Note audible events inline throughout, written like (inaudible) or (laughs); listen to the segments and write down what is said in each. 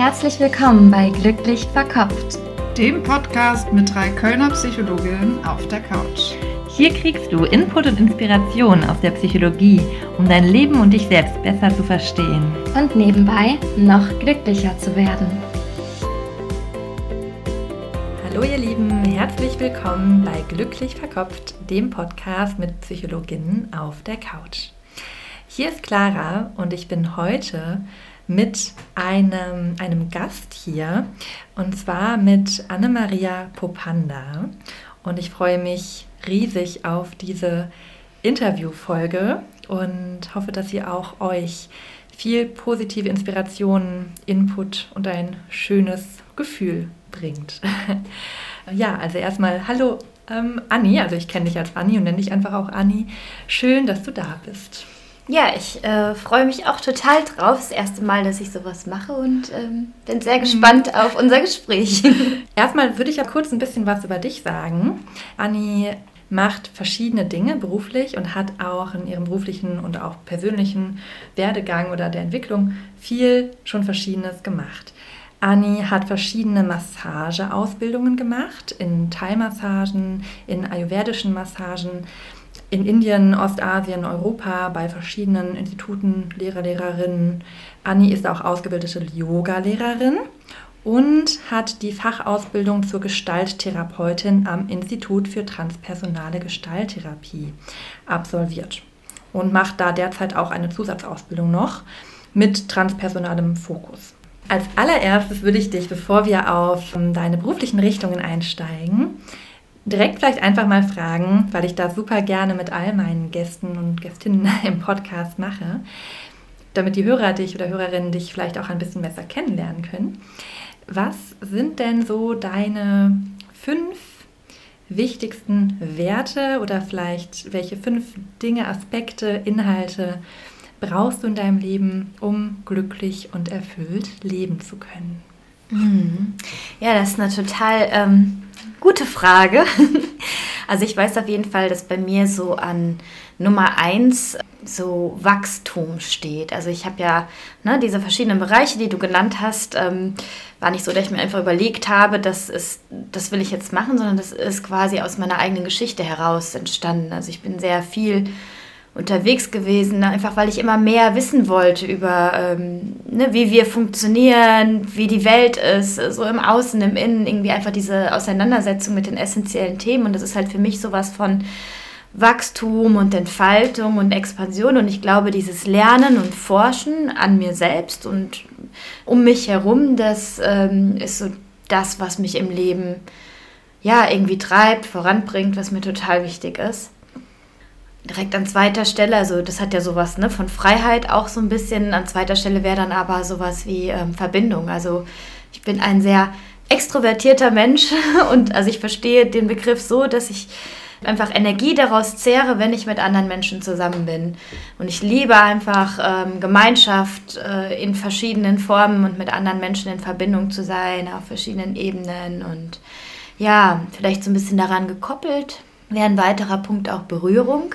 Herzlich willkommen bei Glücklich Verkopft, dem Podcast mit drei Kölner Psychologinnen auf der Couch. Hier kriegst du Input und Inspiration aus der Psychologie, um dein Leben und dich selbst besser zu verstehen. Und nebenbei noch glücklicher zu werden. Hallo ihr Lieben, herzlich willkommen bei Glücklich Verkopft, dem Podcast mit Psychologinnen auf der Couch. Hier ist Clara und ich bin heute mit einem, einem Gast hier und zwar mit Anne-Maria Popanda. Und ich freue mich riesig auf diese Interviewfolge und hoffe, dass ihr auch euch viel positive Inspiration, Input und ein schönes Gefühl bringt. (laughs) ja, also erstmal hallo ähm, Anni, also ich kenne dich als Anni und nenne dich einfach auch Anni. Schön, dass du da bist. Ja, ich äh, freue mich auch total drauf. Das erste Mal, dass ich sowas mache und ähm, bin sehr mhm. gespannt auf unser Gespräch. (laughs) Erstmal würde ich ja kurz ein bisschen was über dich sagen. Anni macht verschiedene Dinge beruflich und hat auch in ihrem beruflichen und auch persönlichen Werdegang oder der Entwicklung viel schon Verschiedenes gemacht. Anni hat verschiedene Massageausbildungen gemacht, in Thai-Massagen, in ayurvedischen Massagen in Indien, Ostasien, Europa bei verschiedenen Instituten, Lehrer, Lehrerinnen. Anni ist auch ausgebildete Yoga-Lehrerin und hat die Fachausbildung zur Gestalttherapeutin am Institut für transpersonale Gestalttherapie absolviert und macht da derzeit auch eine Zusatzausbildung noch mit transpersonalem Fokus. Als allererstes würde ich dich, bevor wir auf deine beruflichen Richtungen einsteigen, direkt vielleicht einfach mal fragen, weil ich das super gerne mit all meinen Gästen und Gästinnen (laughs) im Podcast mache, damit die Hörer dich oder Hörerinnen dich vielleicht auch ein bisschen besser kennenlernen können. Was sind denn so deine fünf wichtigsten Werte oder vielleicht welche fünf Dinge, Aspekte, Inhalte brauchst du in deinem Leben, um glücklich und erfüllt leben zu können? Mhm. Ja, das ist eine total ähm, Gute Frage. (laughs) Also ich weiß auf jeden Fall, dass bei mir so an Nummer eins so Wachstum steht. Also ich habe ja ne, diese verschiedenen Bereiche, die du genannt hast, ähm, war nicht so, dass ich mir einfach überlegt habe, das, ist, das will ich jetzt machen, sondern das ist quasi aus meiner eigenen Geschichte heraus entstanden. Also ich bin sehr viel unterwegs gewesen, einfach weil ich immer mehr wissen wollte über, ähm, ne, wie wir funktionieren, wie die Welt ist, so im Außen, im Innen, irgendwie einfach diese Auseinandersetzung mit den essentiellen Themen. Und das ist halt für mich sowas von Wachstum und Entfaltung und Expansion. Und ich glaube, dieses Lernen und Forschen an mir selbst und um mich herum, das ähm, ist so das, was mich im Leben ja irgendwie treibt, voranbringt, was mir total wichtig ist direkt an zweiter Stelle, also das hat ja sowas ne, von Freiheit auch so ein bisschen. An zweiter Stelle wäre dann aber sowas wie ähm, Verbindung. Also ich bin ein sehr extrovertierter Mensch (laughs) und also ich verstehe den Begriff so, dass ich einfach Energie daraus zehre, wenn ich mit anderen Menschen zusammen bin. Und ich liebe einfach ähm, Gemeinschaft äh, in verschiedenen Formen und mit anderen Menschen in Verbindung zu sein, auf verschiedenen Ebenen. Und ja, vielleicht so ein bisschen daran gekoppelt wäre ein weiterer Punkt auch Berührung.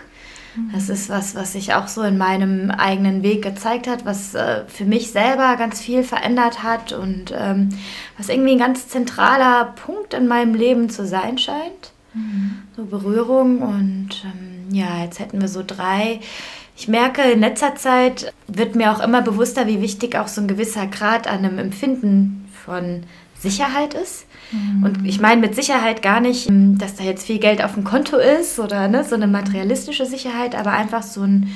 Das ist was, was sich auch so in meinem eigenen Weg gezeigt hat, was äh, für mich selber ganz viel verändert hat und ähm, was irgendwie ein ganz zentraler Punkt in meinem Leben zu sein scheint. Mhm. So Berührung und ähm, ja, jetzt hätten wir so drei. Ich merke, in letzter Zeit wird mir auch immer bewusster, wie wichtig auch so ein gewisser Grad an einem Empfinden von Sicherheit ist. Und ich meine mit Sicherheit gar nicht, ähm, dass da jetzt viel Geld auf dem Konto ist oder ne, so eine materialistische Sicherheit, aber einfach so ein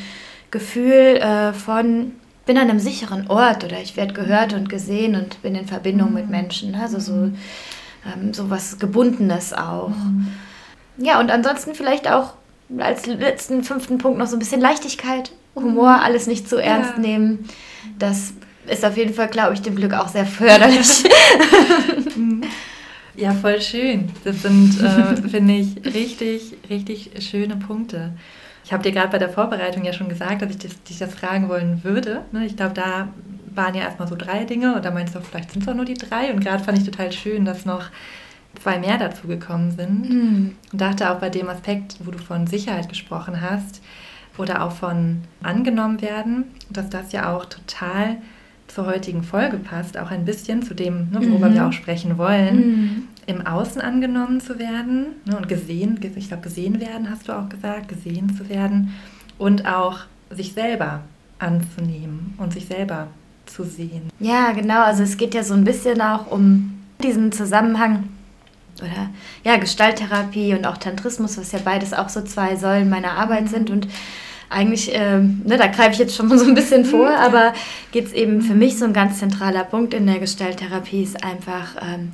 Gefühl äh, von, bin an einem sicheren Ort oder ich werde gehört und gesehen und bin in Verbindung mit Menschen. Ne? Also so, ähm, so was Gebundenes auch. Ja, und ansonsten vielleicht auch als letzten fünften Punkt noch so ein bisschen Leichtigkeit, Humor, alles nicht zu ernst ja. nehmen. Das ist auf jeden Fall, glaube ich, dem Glück auch sehr förderlich. (laughs) Ja, voll schön. Das sind, äh, (laughs) finde ich, richtig, richtig schöne Punkte. Ich habe dir gerade bei der Vorbereitung ja schon gesagt, dass ich das, dich das fragen wollen würde. Ne? Ich glaube, da waren ja erstmal so drei Dinge und da meinst du, vielleicht sind es auch nur die drei. Und gerade fand ich total schön, dass noch zwei mehr dazu gekommen sind. Mhm. Und dachte auch bei dem Aspekt, wo du von Sicherheit gesprochen hast oder auch von angenommen werden, dass das ja auch total zur heutigen Folge passt, auch ein bisschen zu dem, ne, worüber mhm. wir auch sprechen wollen, mhm. im Außen angenommen zu werden ne, und gesehen, ich glaube gesehen werden, hast du auch gesagt, gesehen zu werden und auch sich selber anzunehmen und sich selber zu sehen. Ja, genau. Also es geht ja so ein bisschen auch um diesen Zusammenhang oder ja, Gestalttherapie und auch Tantrismus, was ja beides auch so zwei Säulen meiner Arbeit mhm. sind und eigentlich, äh, ne, da greife ich jetzt schon mal so ein bisschen vor, aber geht es eben für mich so ein ganz zentraler Punkt in der Gestalttherapie ist einfach ähm,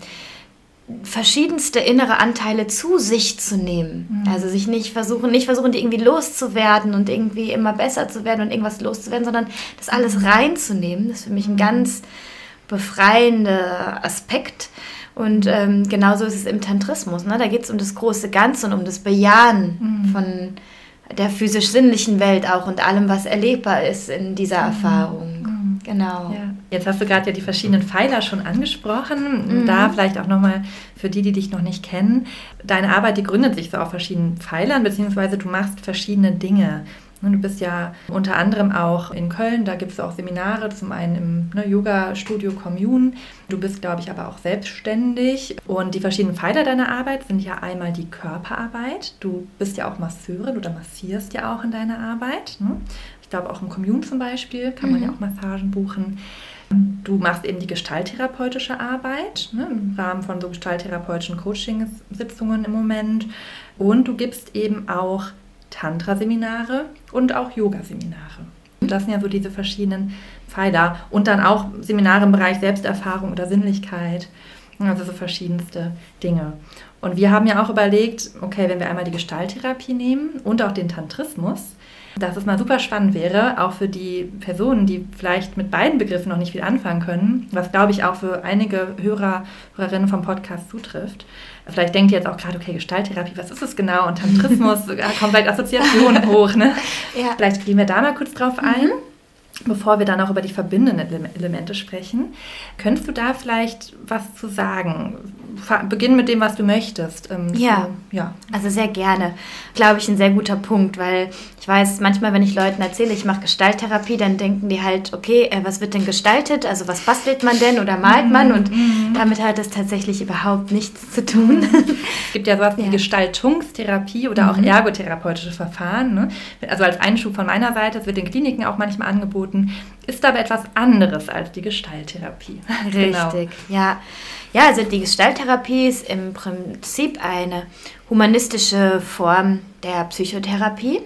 verschiedenste innere Anteile zu sich zu nehmen. Mhm. Also sich nicht versuchen, nicht versuchen, die irgendwie loszuwerden und irgendwie immer besser zu werden und irgendwas loszuwerden, sondern das alles mhm. reinzunehmen. Das ist für mich ein mhm. ganz befreiender Aspekt. Und ähm, genauso ist es im Tantrismus. Ne? Da geht es um das große Ganze und um das Bejahen mhm. von der physisch-sinnlichen Welt auch und allem, was erlebbar ist in dieser mhm. Erfahrung. Mhm. Genau. Ja. Jetzt hast du gerade ja die verschiedenen Pfeiler schon angesprochen. Mhm. Da vielleicht auch nochmal für die, die dich noch nicht kennen. Deine Arbeit, die gründet sich so auf verschiedenen Pfeilern, beziehungsweise du machst verschiedene Dinge. Du bist ja unter anderem auch in Köln, da gibt es auch Seminare, zum einen im ne, Yoga-Studio Commune. Du bist, glaube ich, aber auch selbstständig. Und die verschiedenen Pfeiler deiner Arbeit sind ja einmal die Körperarbeit. Du bist ja auch Masseurin oder massierst ja auch in deiner Arbeit. Ne? Ich glaube, auch im Commune zum Beispiel kann man mhm. ja auch Massagen buchen. Du machst eben die gestalttherapeutische Arbeit ne, im Rahmen von so gestalttherapeutischen Coaching-Sitzungen im Moment. Und du gibst eben auch Tantra-Seminare und auch Yoga-Seminare. Das sind ja so diese verschiedenen Pfeiler. Und dann auch Seminare im Bereich Selbsterfahrung oder Sinnlichkeit. Also so verschiedenste Dinge. Und wir haben ja auch überlegt, okay, wenn wir einmal die Gestalttherapie nehmen und auch den Tantrismus, dass es mal super spannend wäre, auch für die Personen, die vielleicht mit beiden Begriffen noch nicht viel anfangen können, was glaube ich auch für einige Hörer, Hörerinnen vom Podcast zutrifft. Vielleicht denkt ihr jetzt auch gerade, okay, Gestalttherapie, was ist es genau? Und Tantrismus, da (laughs) kommen vielleicht Assoziationen hoch. Ne? Ja. Vielleicht gehen wir da mal kurz drauf ein. Mhm. Bevor wir dann auch über die verbindenden Elemente sprechen, könntest du da vielleicht was zu sagen? Beginn mit dem, was du möchtest. Ähm, ja. So, ja, also sehr gerne. Glaube ich, ein sehr guter Punkt, weil ich weiß, manchmal, wenn ich Leuten erzähle, ich mache Gestalttherapie, dann denken die halt, okay, äh, was wird denn gestaltet? Also was bastelt man denn oder malt man? Und mhm. damit hat es tatsächlich überhaupt nichts zu tun. (laughs) Es gibt ja sowas wie ja. Gestaltungstherapie oder auch mhm. ergotherapeutische Verfahren. Ne? Also als Einschub von meiner Seite, es wird in Kliniken auch manchmal angeboten, ist aber etwas anderes als die Gestalttherapie. (laughs) Genau. Richtig, genau. ja. Ja, also die Gestalttherapie ist im Prinzip eine humanistische Form der Psychotherapie.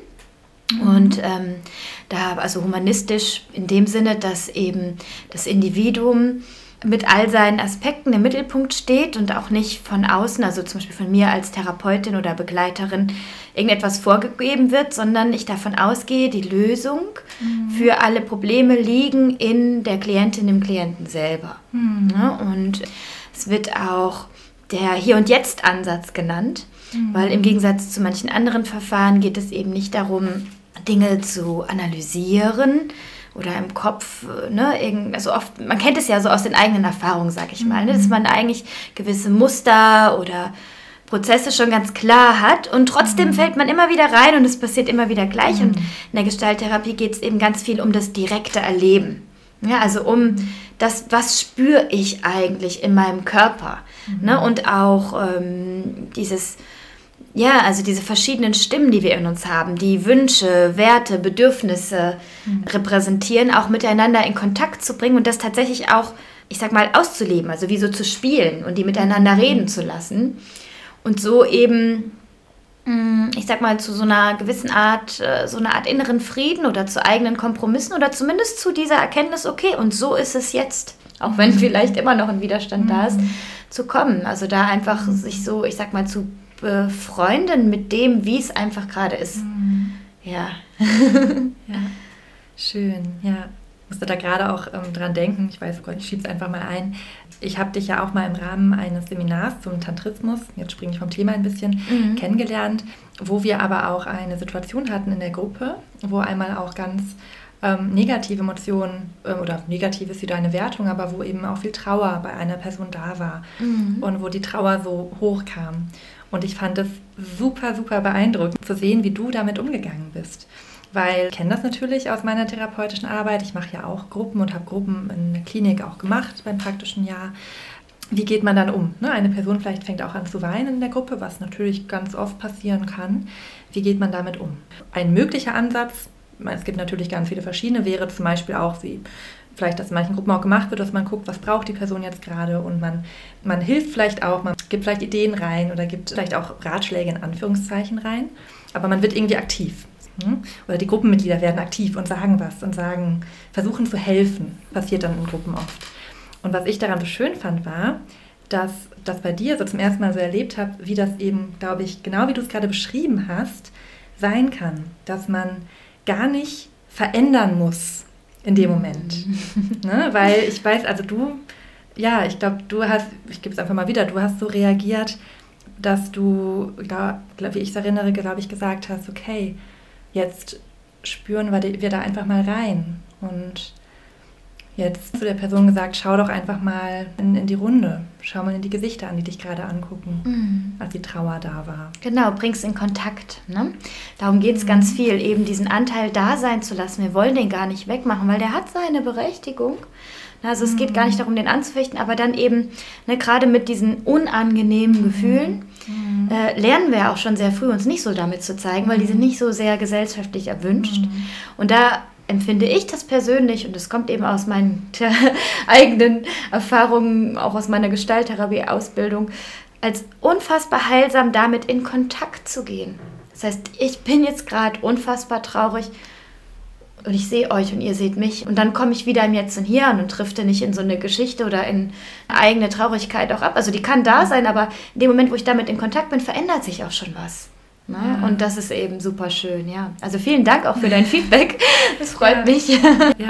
Mhm. Und ähm, da, also humanistisch in dem Sinne, dass eben das Individuum mit all seinen Aspekten im Mittelpunkt steht und auch nicht von außen, also zum Beispiel von mir als Therapeutin oder Begleiterin, irgendetwas vorgegeben wird, sondern ich davon ausgehe, die Lösung mhm. für alle Probleme liegen in der Klientin, im Klienten selber. Mhm. Ja, und es wird auch der Hier- und Jetzt-Ansatz genannt, mhm. weil im Gegensatz zu manchen anderen Verfahren geht es eben nicht darum, Dinge zu analysieren oder im Kopf, ne, also oft, man kennt es ja so aus den eigenen Erfahrungen, sag ich mal, ne, dass mhm. man eigentlich gewisse Muster oder Prozesse schon ganz klar hat und trotzdem mhm. fällt man immer wieder rein und es passiert immer wieder gleich. Mhm. Und in der Gestalttherapie geht es eben ganz viel um das direkte Erleben. Ja, also um das, was spüre ich eigentlich in meinem Körper. Mhm. Ne? Und auch ähm, dieses, ja, also diese verschiedenen Stimmen, die wir in uns haben, die Wünsche, Werte, Bedürfnisse mhm. repräsentieren, auch miteinander in Kontakt zu bringen und das tatsächlich auch, ich sag mal, auszuleben, also wie so zu spielen und die miteinander mhm. reden zu lassen. Und so eben ich sag mal, zu so einer gewissen Art, äh, so einer Art inneren Frieden oder zu eigenen Kompromissen oder zumindest zu dieser Erkenntnis, okay, und so ist es jetzt, auch wenn mhm. vielleicht immer noch ein Widerstand da ist, mhm. zu kommen. Also da einfach mhm. sich so, ich sag mal, zu befreunden mit dem, wie es einfach gerade ist. Ja. (laughs) ja. (laughs) Schön, ja musste da gerade auch ähm, dran denken, ich weiß, oh Gott, ich schiebe es einfach mal ein. Ich habe dich ja auch mal im Rahmen eines Seminars zum Tantrismus, jetzt springe ich vom Thema ein bisschen, mhm. kennengelernt, wo wir aber auch eine Situation hatten in der Gruppe, wo einmal auch ganz ähm, negative Emotionen äh, oder negativ ist wieder eine Wertung, aber wo eben auch viel Trauer bei einer Person da war mhm. und wo die Trauer so hochkam. Und ich fand es super, super beeindruckend zu sehen, wie du damit umgegangen bist. Weil ich kenne das natürlich aus meiner therapeutischen Arbeit. Ich mache ja auch Gruppen und habe Gruppen in der Klinik auch gemacht beim praktischen Jahr. Wie geht man dann um? Ne? Eine Person vielleicht fängt auch an zu weinen in der Gruppe, was natürlich ganz oft passieren kann. Wie geht man damit um? Ein möglicher Ansatz, es gibt natürlich ganz viele verschiedene, wäre zum Beispiel auch wie vielleicht, dass in manchen Gruppen auch gemacht wird, dass man guckt, was braucht die Person jetzt gerade und man, man hilft vielleicht auch, man gibt vielleicht Ideen rein oder gibt vielleicht auch Ratschläge in Anführungszeichen rein, aber man wird irgendwie aktiv. Hm? Oder die Gruppenmitglieder werden aktiv und sagen was und sagen, versuchen zu helfen. Passiert dann in Gruppen oft. Und was ich daran so schön fand, war, dass das bei dir so zum ersten Mal so erlebt habe, wie das eben, glaube ich, genau wie du es gerade beschrieben hast, sein kann. Dass man gar nicht verändern muss in dem Moment. (laughs) Ne? Weil ich weiß, also du, ja, ich glaube, du hast, ich gebe es einfach mal wieder, du hast so reagiert, dass du, ja, wie ich es erinnere, glaube ich, gesagt hast, okay, jetzt spüren wir, da einfach mal rein. Und jetzt zu der Person gesagt, schau doch einfach mal in, in die Runde. Schau mal in die Gesichter an, die dich gerade angucken, mhm. als die Trauer da war. Genau, bringst in Kontakt. Ne? Darum geht es mhm. ganz viel, eben diesen Anteil da sein zu lassen. Wir wollen den gar nicht wegmachen, weil der hat seine Berechtigung. Also es geht gar nicht mhm. darum, den anzufechten, aber dann eben, ne, gerade mit diesen unangenehmen Gefühlen, mhm. äh, lernen wir auch schon sehr früh, uns nicht so damit zu zeigen, weil die sind nicht so sehr gesellschaftlich erwünscht. Mhm. Und da empfinde ich das persönlich, und das kommt eben aus meinen (laughs) eigenen Erfahrungen, auch aus meiner Gestalttherapie-Ausbildung, als unfassbar heilsam damit in Kontakt zu gehen. Das heißt, ich bin jetzt gerade unfassbar traurig und ich sehe euch und ihr seht mich. Und dann komme ich wieder im Jetzt und Hier an und drifte nicht in so eine Geschichte oder in eine eigene Traurigkeit auch ab. Also die kann da sein, aber in dem Moment, wo ich damit in Kontakt bin, verändert sich auch schon was. Ne? Ja. Und das ist eben super schön, ja. Also vielen Dank auch für dein (laughs) Feedback. Das freut ja. mich. Ja,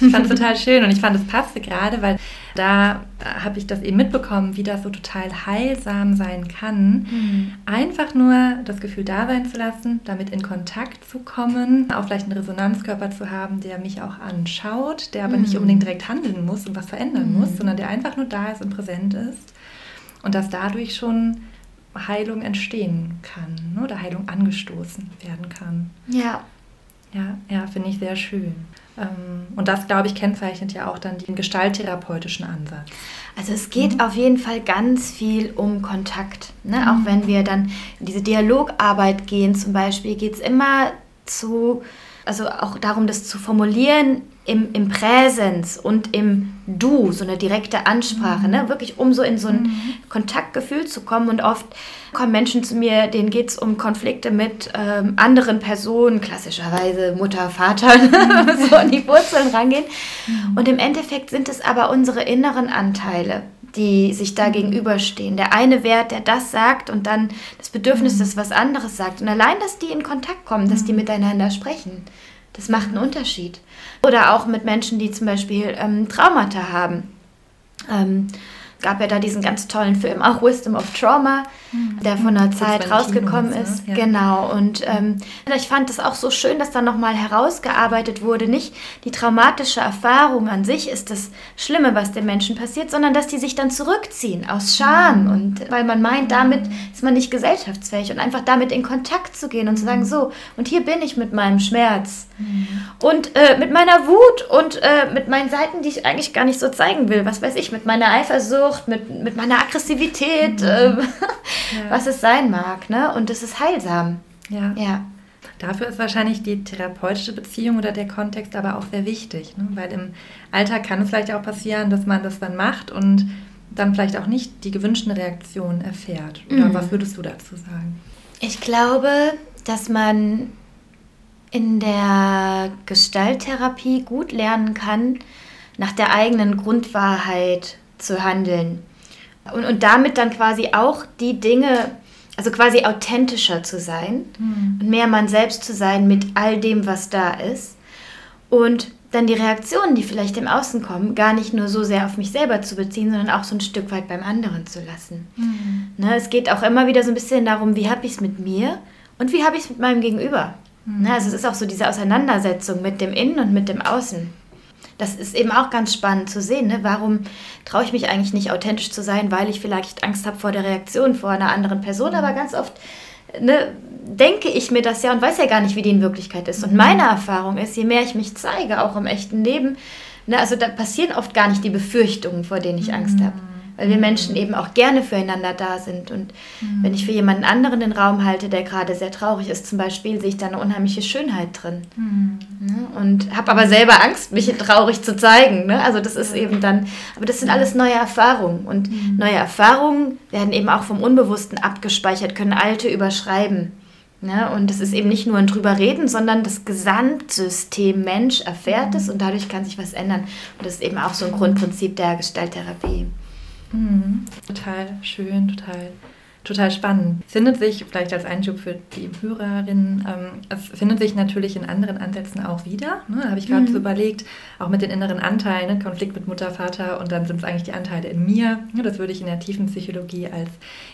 ich fand es total schön und ich fand es passte gerade, weil da habe ich das eben mitbekommen, wie das so total heilsam sein kann. Mhm. Einfach nur das Gefühl da sein zu lassen, damit in Kontakt zu kommen, auch vielleicht einen Resonanzkörper zu haben, der mich auch anschaut, der aber mhm. nicht unbedingt direkt handeln muss und was verändern mhm. muss, sondern der einfach nur da ist und präsent ist. Und dass dadurch schon Heilung entstehen kann ne? oder Heilung angestoßen werden kann. Ja. Ja, ja finde ich sehr schön. Ähm, und das, glaube ich, kennzeichnet ja auch dann den gestalttherapeutischen Ansatz. Also es geht mhm. auf jeden Fall ganz viel um Kontakt. Ne? Mhm. Auch wenn wir dann in diese Dialogarbeit gehen zum Beispiel, geht es immer zu, also auch darum, das zu formulieren im, im Präsens und im Du, so eine direkte Ansprache, ne? mhm. ne? wirklich um so in so ein mhm. Kontaktgefühl zu kommen. Und oft kommen Menschen zu mir, denen geht es um Konflikte mit ähm, anderen Personen, klassischerweise Mutter, Vater, mhm. (laughs) so an die Wurzeln rangehen. Mhm. Und im Endeffekt sind es aber unsere inneren Anteile, die sich da mhm. gegenüberstehen. Der eine Wert, der das sagt und dann das Bedürfnis, das was anderes sagt. Und allein, dass die in Kontakt kommen, dass die miteinander sprechen, das macht einen Unterschied. Oder auch mit Menschen, die zum Beispiel ähm, Traumata haben. Ähm, gab ja da diesen ganz tollen Film, auch Wisdom of Trauma, mhm. der von der Zeit rausgekommen Kinos, ist. Ne? Ja. Genau. Und ähm, ich fand es auch so schön, dass da nochmal herausgearbeitet wurde, nicht die traumatische Erfahrung an sich ist das Schlimme, was den Menschen passiert, sondern dass die sich dann zurückziehen aus Scham. Mhm. Und weil man meint, damit ist man nicht gesellschaftsfähig und einfach damit in Kontakt zu gehen und zu sagen, so, und hier bin ich mit meinem Schmerz. Mhm. Und äh, mit meiner Wut und äh, mit meinen Seiten, die ich eigentlich gar nicht so zeigen will. Was weiß ich, mit meiner Eifersucht Eifersucht, mit, mit meiner Aggressivität, mhm. äh, (laughs) ja. was es sein mag. Ne? Und es ist heilsam. Ja. ja. Dafür ist wahrscheinlich die therapeutische Beziehung oder der Kontext aber auch sehr wichtig, ne? weil im Alltag kann es vielleicht auch passieren, dass man das dann macht und dann vielleicht auch nicht die gewünschten Reaktionen erfährt. Oder mhm. was würdest du dazu sagen? Ich glaube, dass man in der Gestalttherapie gut lernen kann, nach der eigenen Grundwahrheit zu handeln. Und, und damit dann quasi auch die Dinge, also quasi authentischer zu sein mhm. und mehr man selbst zu sein mit all dem, was da ist. Und dann die Reaktionen, die vielleicht im Außen kommen, gar nicht nur so sehr auf mich selber zu beziehen, sondern auch so ein Stück weit beim anderen zu lassen. Mhm. Ne, es geht auch immer wieder so ein bisschen darum, wie habe ich es mit mir und wie habe ich es mit meinem Gegenüber. Mhm. Also es ist auch so diese Auseinandersetzung mit dem Innen und mit dem Außen das ist eben auch ganz spannend zu sehen. Ne? Warum traue ich mich eigentlich nicht authentisch zu sein, weil ich vielleicht Angst habe vor der Reaktion vor einer anderen Person, aber ganz oft ne, denke ich mir das ja und weiß ja gar nicht, wie die in Wirklichkeit ist. Und meine Erfahrung ist, je mehr ich mich zeige, auch im echten Leben, ne, also da passieren oft gar nicht die Befürchtungen, vor denen ich Angst habe weil wir Menschen eben auch gerne füreinander da sind. Und mhm. wenn ich für jemanden anderen den Raum halte, der gerade sehr traurig ist, zum Beispiel, sehe ich da eine unheimliche Schönheit drin. Mhm. Ne? Und habe aber selber Angst, mich traurig zu zeigen. Ne? Also das ist eben dann, aber das sind alles neue Erfahrungen. Und mhm. neue Erfahrungen werden eben auch vom Unbewussten abgespeichert, können alte überschreiben. Ne? Und es ist eben nicht nur ein drüber reden, sondern das Gesamtsystem Mensch erfährt es und dadurch kann sich was ändern. Und das ist eben auch so ein Grundprinzip der Gestalttherapie. Mhm. Total schön, total total spannend. Findet sich, vielleicht als Einschub für die Hörerinnen, ähm, es findet sich natürlich in anderen Ansätzen auch wieder. Ne? Da habe ich gerade mhm. so überlegt, auch mit den inneren Anteilen, ne? Konflikt mit Mutter, Vater und dann sind es eigentlich die Anteile in mir. Ja, das würde ich in der tiefen Psychologie als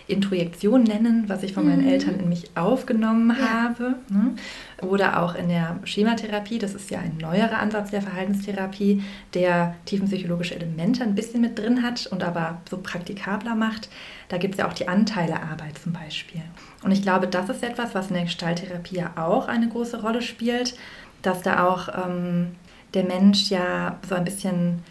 Introjektion nennen, was ich von meinen mhm. Eltern in mich aufgenommen ja. habe. Ne? Oder auch in der Schematherapie, das ist ja ein neuerer Ansatz der Verhaltenstherapie, der tiefenpsychologische Elemente ein bisschen mit drin hat und aber so praktikabler macht. Da gibt es ja auch die Anteilearbeit zum Beispiel. Und ich glaube, das ist etwas, was in der Gestalttherapie ja auch eine große Rolle spielt, dass da auch ähm, der Mensch ja so ein bisschen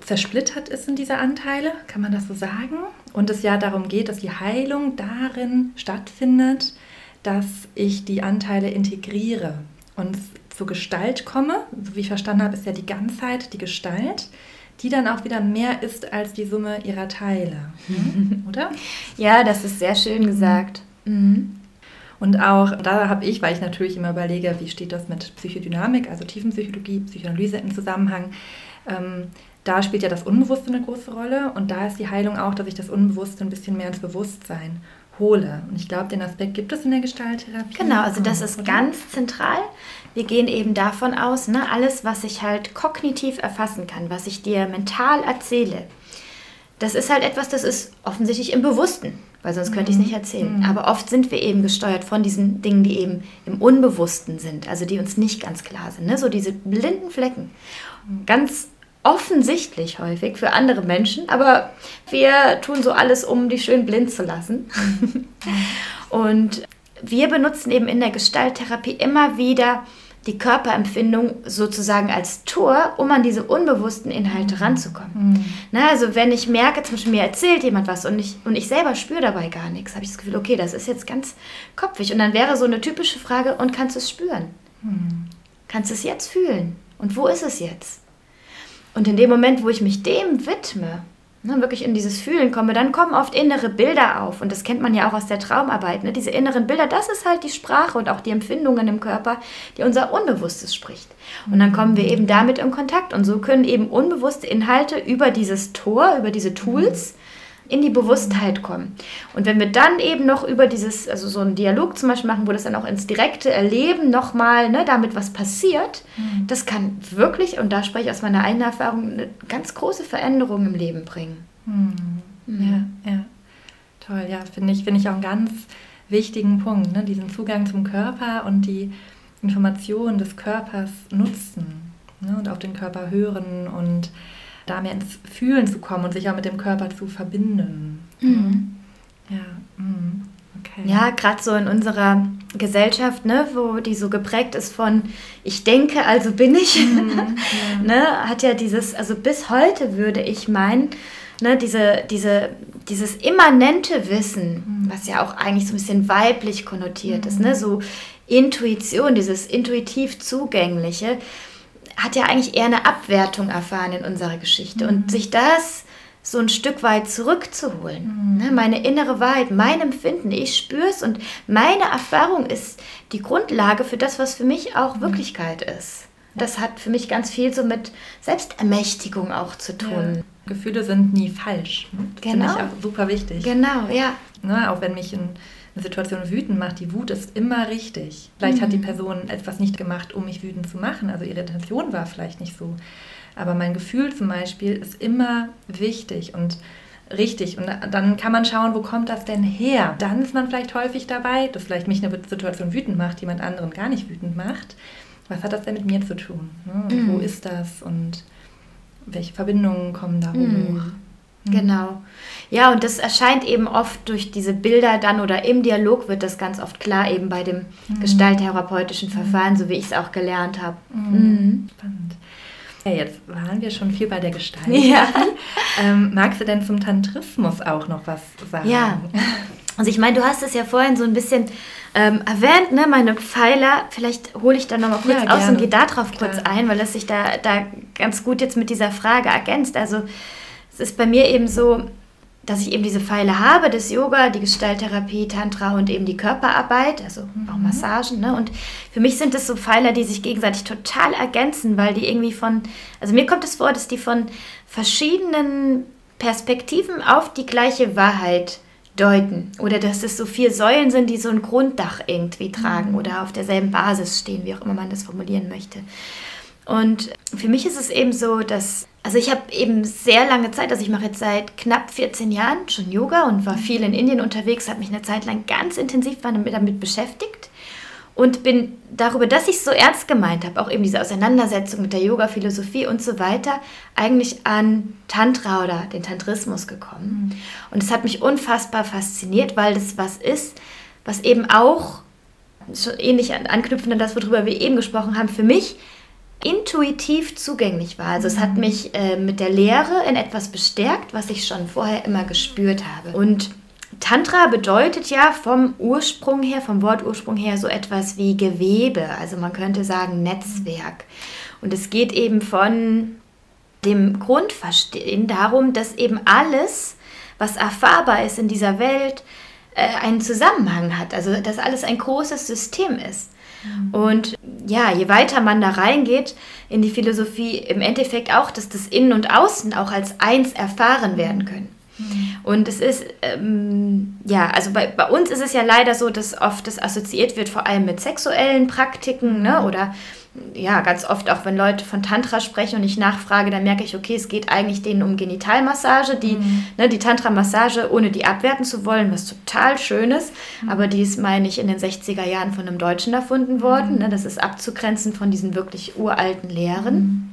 zersplittert ist in diese Anteile, kann man das so sagen? Und es ja darum geht, dass die Heilung darin stattfindet, dass ich die Anteile integriere und zur Gestalt komme. So wie ich verstanden habe, ist ja die Ganzheit die Gestalt, die dann auch wieder mehr ist als die Summe ihrer Teile. Oder? Ja, das ist sehr schön gesagt. Mhm. Und auch da habe ich, weil ich natürlich immer überlege, wie steht das mit Psychodynamik, also Tiefenpsychologie, Psychoanalyse im Zusammenhang, ähm, da spielt ja das Unbewusste eine große Rolle und da ist die Heilung auch, dass ich das Unbewusste ein bisschen mehr ins Bewusstsein hole. Und ich glaube, den Aspekt gibt es in der Gestalttherapie. Genau, also das ist ganz zentral. Wir gehen eben davon aus, ne, alles, was ich halt kognitiv erfassen kann, was ich dir mental erzähle, das ist halt etwas, das ist offensichtlich im Bewussten, weil sonst könnte ich es nicht erzählen. Mhm. Aber oft sind wir eben gesteuert von diesen Dingen, die eben im Unbewussten sind, also die uns nicht ganz klar sind. Ne? So diese blinden Flecken. Ganz offensichtlich häufig für andere Menschen, aber wir tun so alles, um die schön blind zu lassen. (laughs) Und wir benutzen eben in der Gestalttherapie immer wieder die Körperempfindung sozusagen als Tor, um an diese unbewussten Inhalte mhm. ranzukommen. Mhm. Na, also wenn ich merke, zum Beispiel mir erzählt jemand was und ich, und ich selber spüre dabei gar nichts, habe ich das Gefühl, okay, das ist jetzt ganz kopfig. Und dann wäre so eine typische Frage, und kannst du es spüren? Mhm. Kannst du es jetzt fühlen? Und wo ist es jetzt? Und in dem Moment, wo ich mich dem widme, ne, wirklich in dieses Fühlen komme, dann kommen oft innere Bilder auf. Und das kennt man ja auch aus der Traumarbeit. Ne? Diese inneren Bilder, das ist halt die Sprache und auch die Empfindungen im Körper, die unser Unbewusstes spricht. Und dann kommen wir eben damit in Kontakt. Und so können eben unbewusste Inhalte über dieses Tor, über diese Tools, in die Bewusstheit kommen. Und wenn wir dann eben noch über dieses, also so einen Dialog zum Beispiel machen, wo das dann auch ins direkte Erleben nochmal, ne, damit was passiert, mhm. das kann wirklich, und da spreche ich aus meiner eigenen Erfahrung, eine ganz große Veränderung im Leben bringen. Mhm. Mhm. Ja, ja. Toll, ja, finde ich, find ich auch einen ganz wichtigen Punkt, ne? diesen Zugang zum Körper und die Informationen des Körpers nutzen ne? und auf den Körper hören und da mehr ins Fühlen zu kommen und sich auch mit dem Körper zu verbinden. Mhm. Ja, mhm. okay. Ja, gerade so in unserer Gesellschaft, ne, wo die so geprägt ist von ich denke, also bin ich, mhm, (laughs) ja. ne, hat ja dieses, also bis heute würde ich meinen, ne, diese, diese, dieses immanente Wissen, mhm. was ja auch eigentlich so ein bisschen weiblich konnotiert ist, ne, mhm. so Intuition, dieses intuitiv zugängliche, hat ja eigentlich eher eine Abwertung erfahren in unserer Geschichte. Mhm. Und sich das so ein Stück weit zurückzuholen. Mhm. Ne, meine innere Wahrheit, mein Empfinden, ich spüre es und meine Erfahrung ist die Grundlage für das, was für mich auch mhm. Wirklichkeit ist. Das hat für mich ganz viel so mit Selbstermächtigung auch zu tun. Ja. Gefühle sind nie falsch. Das genau. finde ich auch super wichtig. Genau, ja. Ne, auch wenn mich ein eine Situation wütend macht, die Wut ist immer richtig. Vielleicht mhm. hat die mhm. Person etwas nicht gemacht, um mich wütend zu machen. Also ihre Intention war vielleicht nicht so. Aber mein Gefühl zum Beispiel ist immer wichtig und richtig. Und dann kann man schauen, wo kommt das denn her? Dann ist man vielleicht häufig dabei, dass vielleicht mich eine Situation wütend macht, jemand anderen gar nicht wütend macht. Was hat das denn mit mir zu tun? Ne? Mhm. Wo ist das und welche Verbindungen kommen da hoch? Mhm. Mhm. Genau. Ja, und das erscheint eben oft durch diese Bilder dann oder im Dialog wird das ganz oft klar, eben bei dem mhm. gestalttherapeutischen Verfahren, so wie ich es auch gelernt habe. Mhm. mhm. Spannend. Ja, jetzt waren wir schon viel bei der Gestalt. Ja. (laughs) Ähm, magst du denn zum Tantrismus auch noch was sagen? Ja. Also ich meine, du hast es ja vorhin so ein bisschen ähm, erwähnt, ne, meine Pfeiler. Vielleicht hole ich da noch mal kurz ja, aus und gehe darauf kurz ein, weil es sich da, da ganz gut jetzt mit dieser Frage ergänzt. Also es ist bei mir eben so, dass ich eben diese Pfeile habe, das Yoga, die Gestalttherapie, Tantra und eben die Körperarbeit, also mhm. auch Massagen. Ne? Und für mich sind das so Pfeiler, die sich gegenseitig total ergänzen, weil die irgendwie von, also mir kommt es vor, dass die von verschiedenen Perspektiven auf die gleiche Wahrheit deuten. Oder dass es so vier Säulen sind, die so ein Grunddach irgendwie tragen mhm. oder auf derselben Basis stehen, wie auch immer man das formulieren möchte. Und für mich ist es eben so, dass, also ich habe eben sehr lange Zeit, also ich mache jetzt seit knapp 14 Jahren schon Yoga und war viel in Indien unterwegs, habe mich eine Zeit lang ganz intensiv damit beschäftigt und bin darüber, dass ich es so ernst gemeint habe, auch eben diese Auseinandersetzung mit der Yoga-Philosophie und so weiter, eigentlich an Tantra oder den Tantrismus gekommen. Mhm. Und es hat mich unfassbar fasziniert, weil das was ist, was eben auch, schon ähnlich anknüpfend an das, worüber wir eben gesprochen haben, für mich intuitiv zugänglich war. Also es hat mhm. mich äh, mit der Lehre in etwas bestärkt, was ich schon vorher immer gespürt habe. Und Tantra bedeutet ja vom Ursprung her, vom Wortursprung her so etwas wie Gewebe, also man könnte sagen Netzwerk. Und es geht eben von dem Grundverstehen darum, dass eben alles, was erfahrbar ist in dieser Welt, äh, einen Zusammenhang hat. Also dass alles ein großes System ist. Mhm. Und ja, je weiter man da reingeht in die Philosophie, im Endeffekt auch, dass das Innen und Außen auch als eins erfahren werden können. Mhm. Und es ist, ähm, ja, also bei, bei uns ist es ja leider so, dass oft das assoziiert wird, vor allem mit sexuellen Praktiken, ne? Mhm. Oder ja, ganz oft auch, wenn Leute von Tantra sprechen und ich nachfrage, dann merke ich, okay, es geht eigentlich denen um Genitalmassage, die, mhm. ne, die Tantra-Massage, ohne die abwerten zu wollen, was total schön ist, mhm. aber die ist, meine ich, in den 60er Jahren von einem Deutschen erfunden worden. Mhm. Ne, das ist abzugrenzen von diesen wirklich uralten Lehren. Mhm.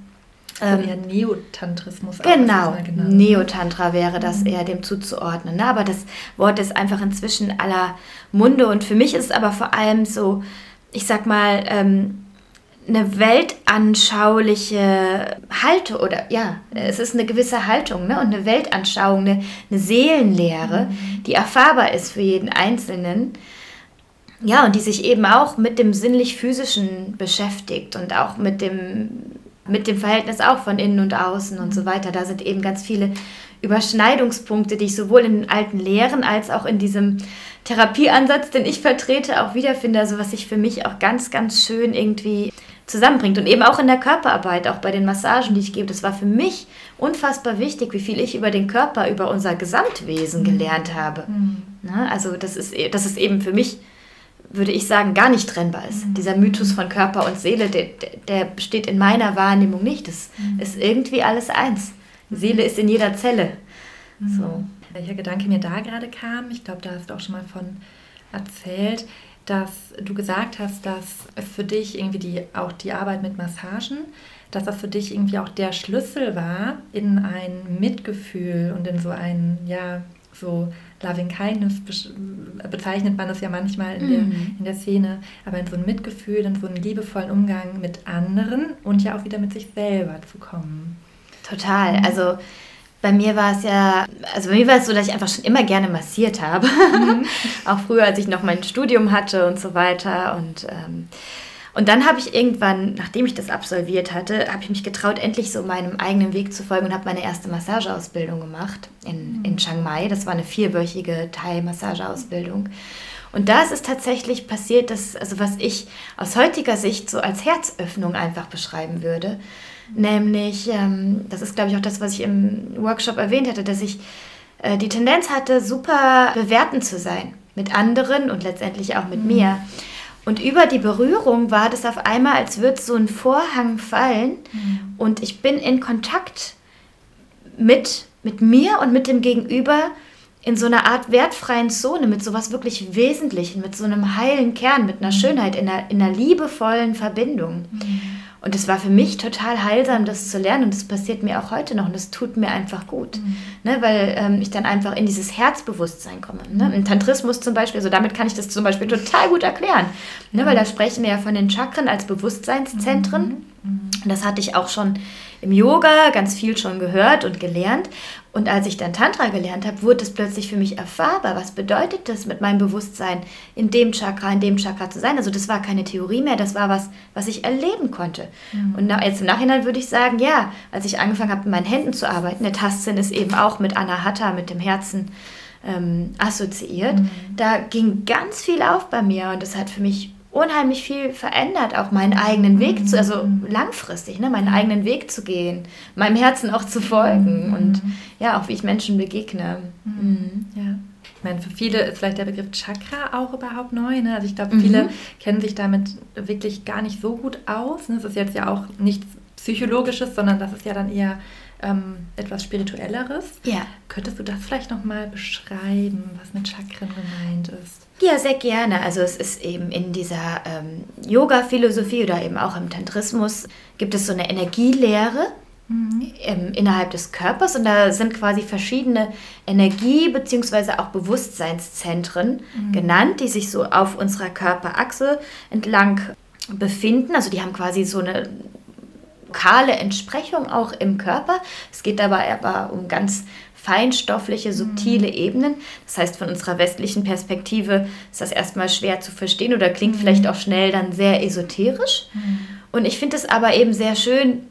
Ähm, eher Neotantrismus. Genau, Neotantra wäre das mhm. eher dem zuzuordnen. Ne? Aber das Wort ist einfach inzwischen aller Munde und für mich ist es aber vor allem so, ich sag mal, ähm, eine weltanschauliche Haltung oder ja, es ist eine gewisse Haltung ne? und eine Weltanschauung, eine, eine Seelenlehre, die erfahrbar ist für jeden Einzelnen. Ja, und die sich eben auch mit dem sinnlich-physischen beschäftigt und auch mit dem, mit dem Verhältnis auch von innen und außen und so weiter. Da sind eben ganz viele Überschneidungspunkte, die ich sowohl in den alten Lehren als auch in diesem Therapieansatz, den ich vertrete, auch wiederfinde. Also was ich für mich auch ganz, ganz schön irgendwie zusammenbringt. Und eben auch in der Körperarbeit, auch bei den Massagen, die ich gebe. Das war für mich unfassbar wichtig, wie viel ich über den Körper, über unser Gesamtwesen mhm. gelernt habe. Mhm. Na, also das ist, e, das ist eben für mich, würde ich sagen, gar nicht trennbar ist. Mhm. Dieser Mythos von Körper und Seele, der, der besteht in meiner Wahrnehmung nicht. Das mhm. ist irgendwie alles eins. Seele ist in jeder Zelle. Mhm. So. Welcher Gedanke mir da gerade kam, ich glaube, da hast du auch schon mal von erzählt, dass du gesagt hast, dass es für dich irgendwie die, auch die Arbeit mit Massagen, dass das für dich irgendwie auch der Schlüssel war in ein Mitgefühl und in so ein, ja, so Loving Kindness bezeichnet man das ja manchmal in, mhm. der, in der Szene, aber in so ein Mitgefühl, in so einen liebevollen Umgang mit anderen und ja auch wieder mit sich selber zu kommen. Total. Mhm. Also bei mir war es ja, also bei mir war es so, dass ich einfach schon immer gerne massiert habe. Mhm. (laughs) auch früher, als ich noch mein Studium hatte und so weiter. Und, ähm, und dann habe ich irgendwann, nachdem ich das absolviert hatte, habe ich mich getraut, endlich so meinem eigenen Weg zu folgen und habe meine erste Massageausbildung gemacht in, mhm. in Chiang Mai. Das war eine vierwöchige Thai-Massageausbildung. Und da ist es tatsächlich passiert, dass, also was ich aus heutiger Sicht so als Herzöffnung einfach beschreiben würde, Nämlich, ähm, das ist glaube ich auch das, was ich im Workshop erwähnt hatte, dass ich äh, die Tendenz hatte, super bewertend zu sein mit anderen und letztendlich auch mit mhm. mir. Und über die Berührung war das auf einmal, als würde so ein Vorhang fallen mhm. und ich bin in Kontakt mit, mit mir und mit dem Gegenüber in so einer Art wertfreien Zone, mit sowas wirklich Wesentlichen, mit so einem heilen Kern, mit einer mhm. Schönheit, in einer, in einer liebevollen Verbindung. Mhm. Und es war für mich total heilsam, das zu lernen. Und das passiert mir auch heute noch. Und das tut mir einfach gut. Mhm. Ne, weil ähm, ich dann einfach in dieses Herzbewusstsein komme. Ne? Im Tantrismus zum Beispiel, also damit kann ich das zum Beispiel total gut erklären. Ne? Weil da sprechen wir ja von den Chakren als Bewusstseinszentren. Mhm. Und das hatte ich auch schon im Yoga ganz viel schon gehört und gelernt. Und als ich dann Tantra gelernt habe, wurde es plötzlich für mich erfahrbar. Was bedeutet das mit meinem Bewusstsein, in dem Chakra, in dem Chakra zu sein? Also das war keine Theorie mehr, das war was, was ich erleben konnte. Mhm. Und jetzt im Nachhinein würde ich sagen, ja, als ich angefangen habe, mit meinen Händen zu arbeiten, der Tastsinn ist eben auch mit Anahata, mit dem Herzen ähm, assoziiert, mhm. da ging ganz viel auf bei mir und das hat für mich unheimlich viel verändert, auch meinen eigenen Weg zu, also langfristig, ne, meinen eigenen Weg zu gehen, meinem Herzen auch zu folgen mhm. und ja, auch wie ich Menschen begegne. Mhm. mhm. Ja. Ich meine, für viele ist vielleicht der Begriff Chakra auch überhaupt neu. Ne? Also ich glaube, viele mhm. kennen sich damit wirklich gar nicht so gut aus. Ne? Das ist jetzt ja auch nichts Psychologisches, sondern das ist ja dann eher ähm, etwas Spirituelleres. Ja. Könntest du das vielleicht nochmal beschreiben, was mit Chakren gemeint ist? Ja, sehr gerne. Also es ist eben in dieser ähm, Yoga-Philosophie oder eben auch im Tantrismus gibt es so eine Energielehre mhm. ähm, innerhalb des Körpers und da sind quasi verschiedene Energie- bzw. auch Bewusstseinszentren mhm. genannt, die sich so auf unserer Körperachse entlang befinden. Also die haben quasi so eine lokale Entsprechung auch im Körper. Es geht dabei aber um ganz feinstoffliche, subtile mhm. Ebenen. Das heißt, von unserer westlichen Perspektive ist das erstmal schwer zu verstehen oder klingt mhm. vielleicht auch schnell dann sehr esoterisch. Mhm. Und ich finde es aber eben sehr schön,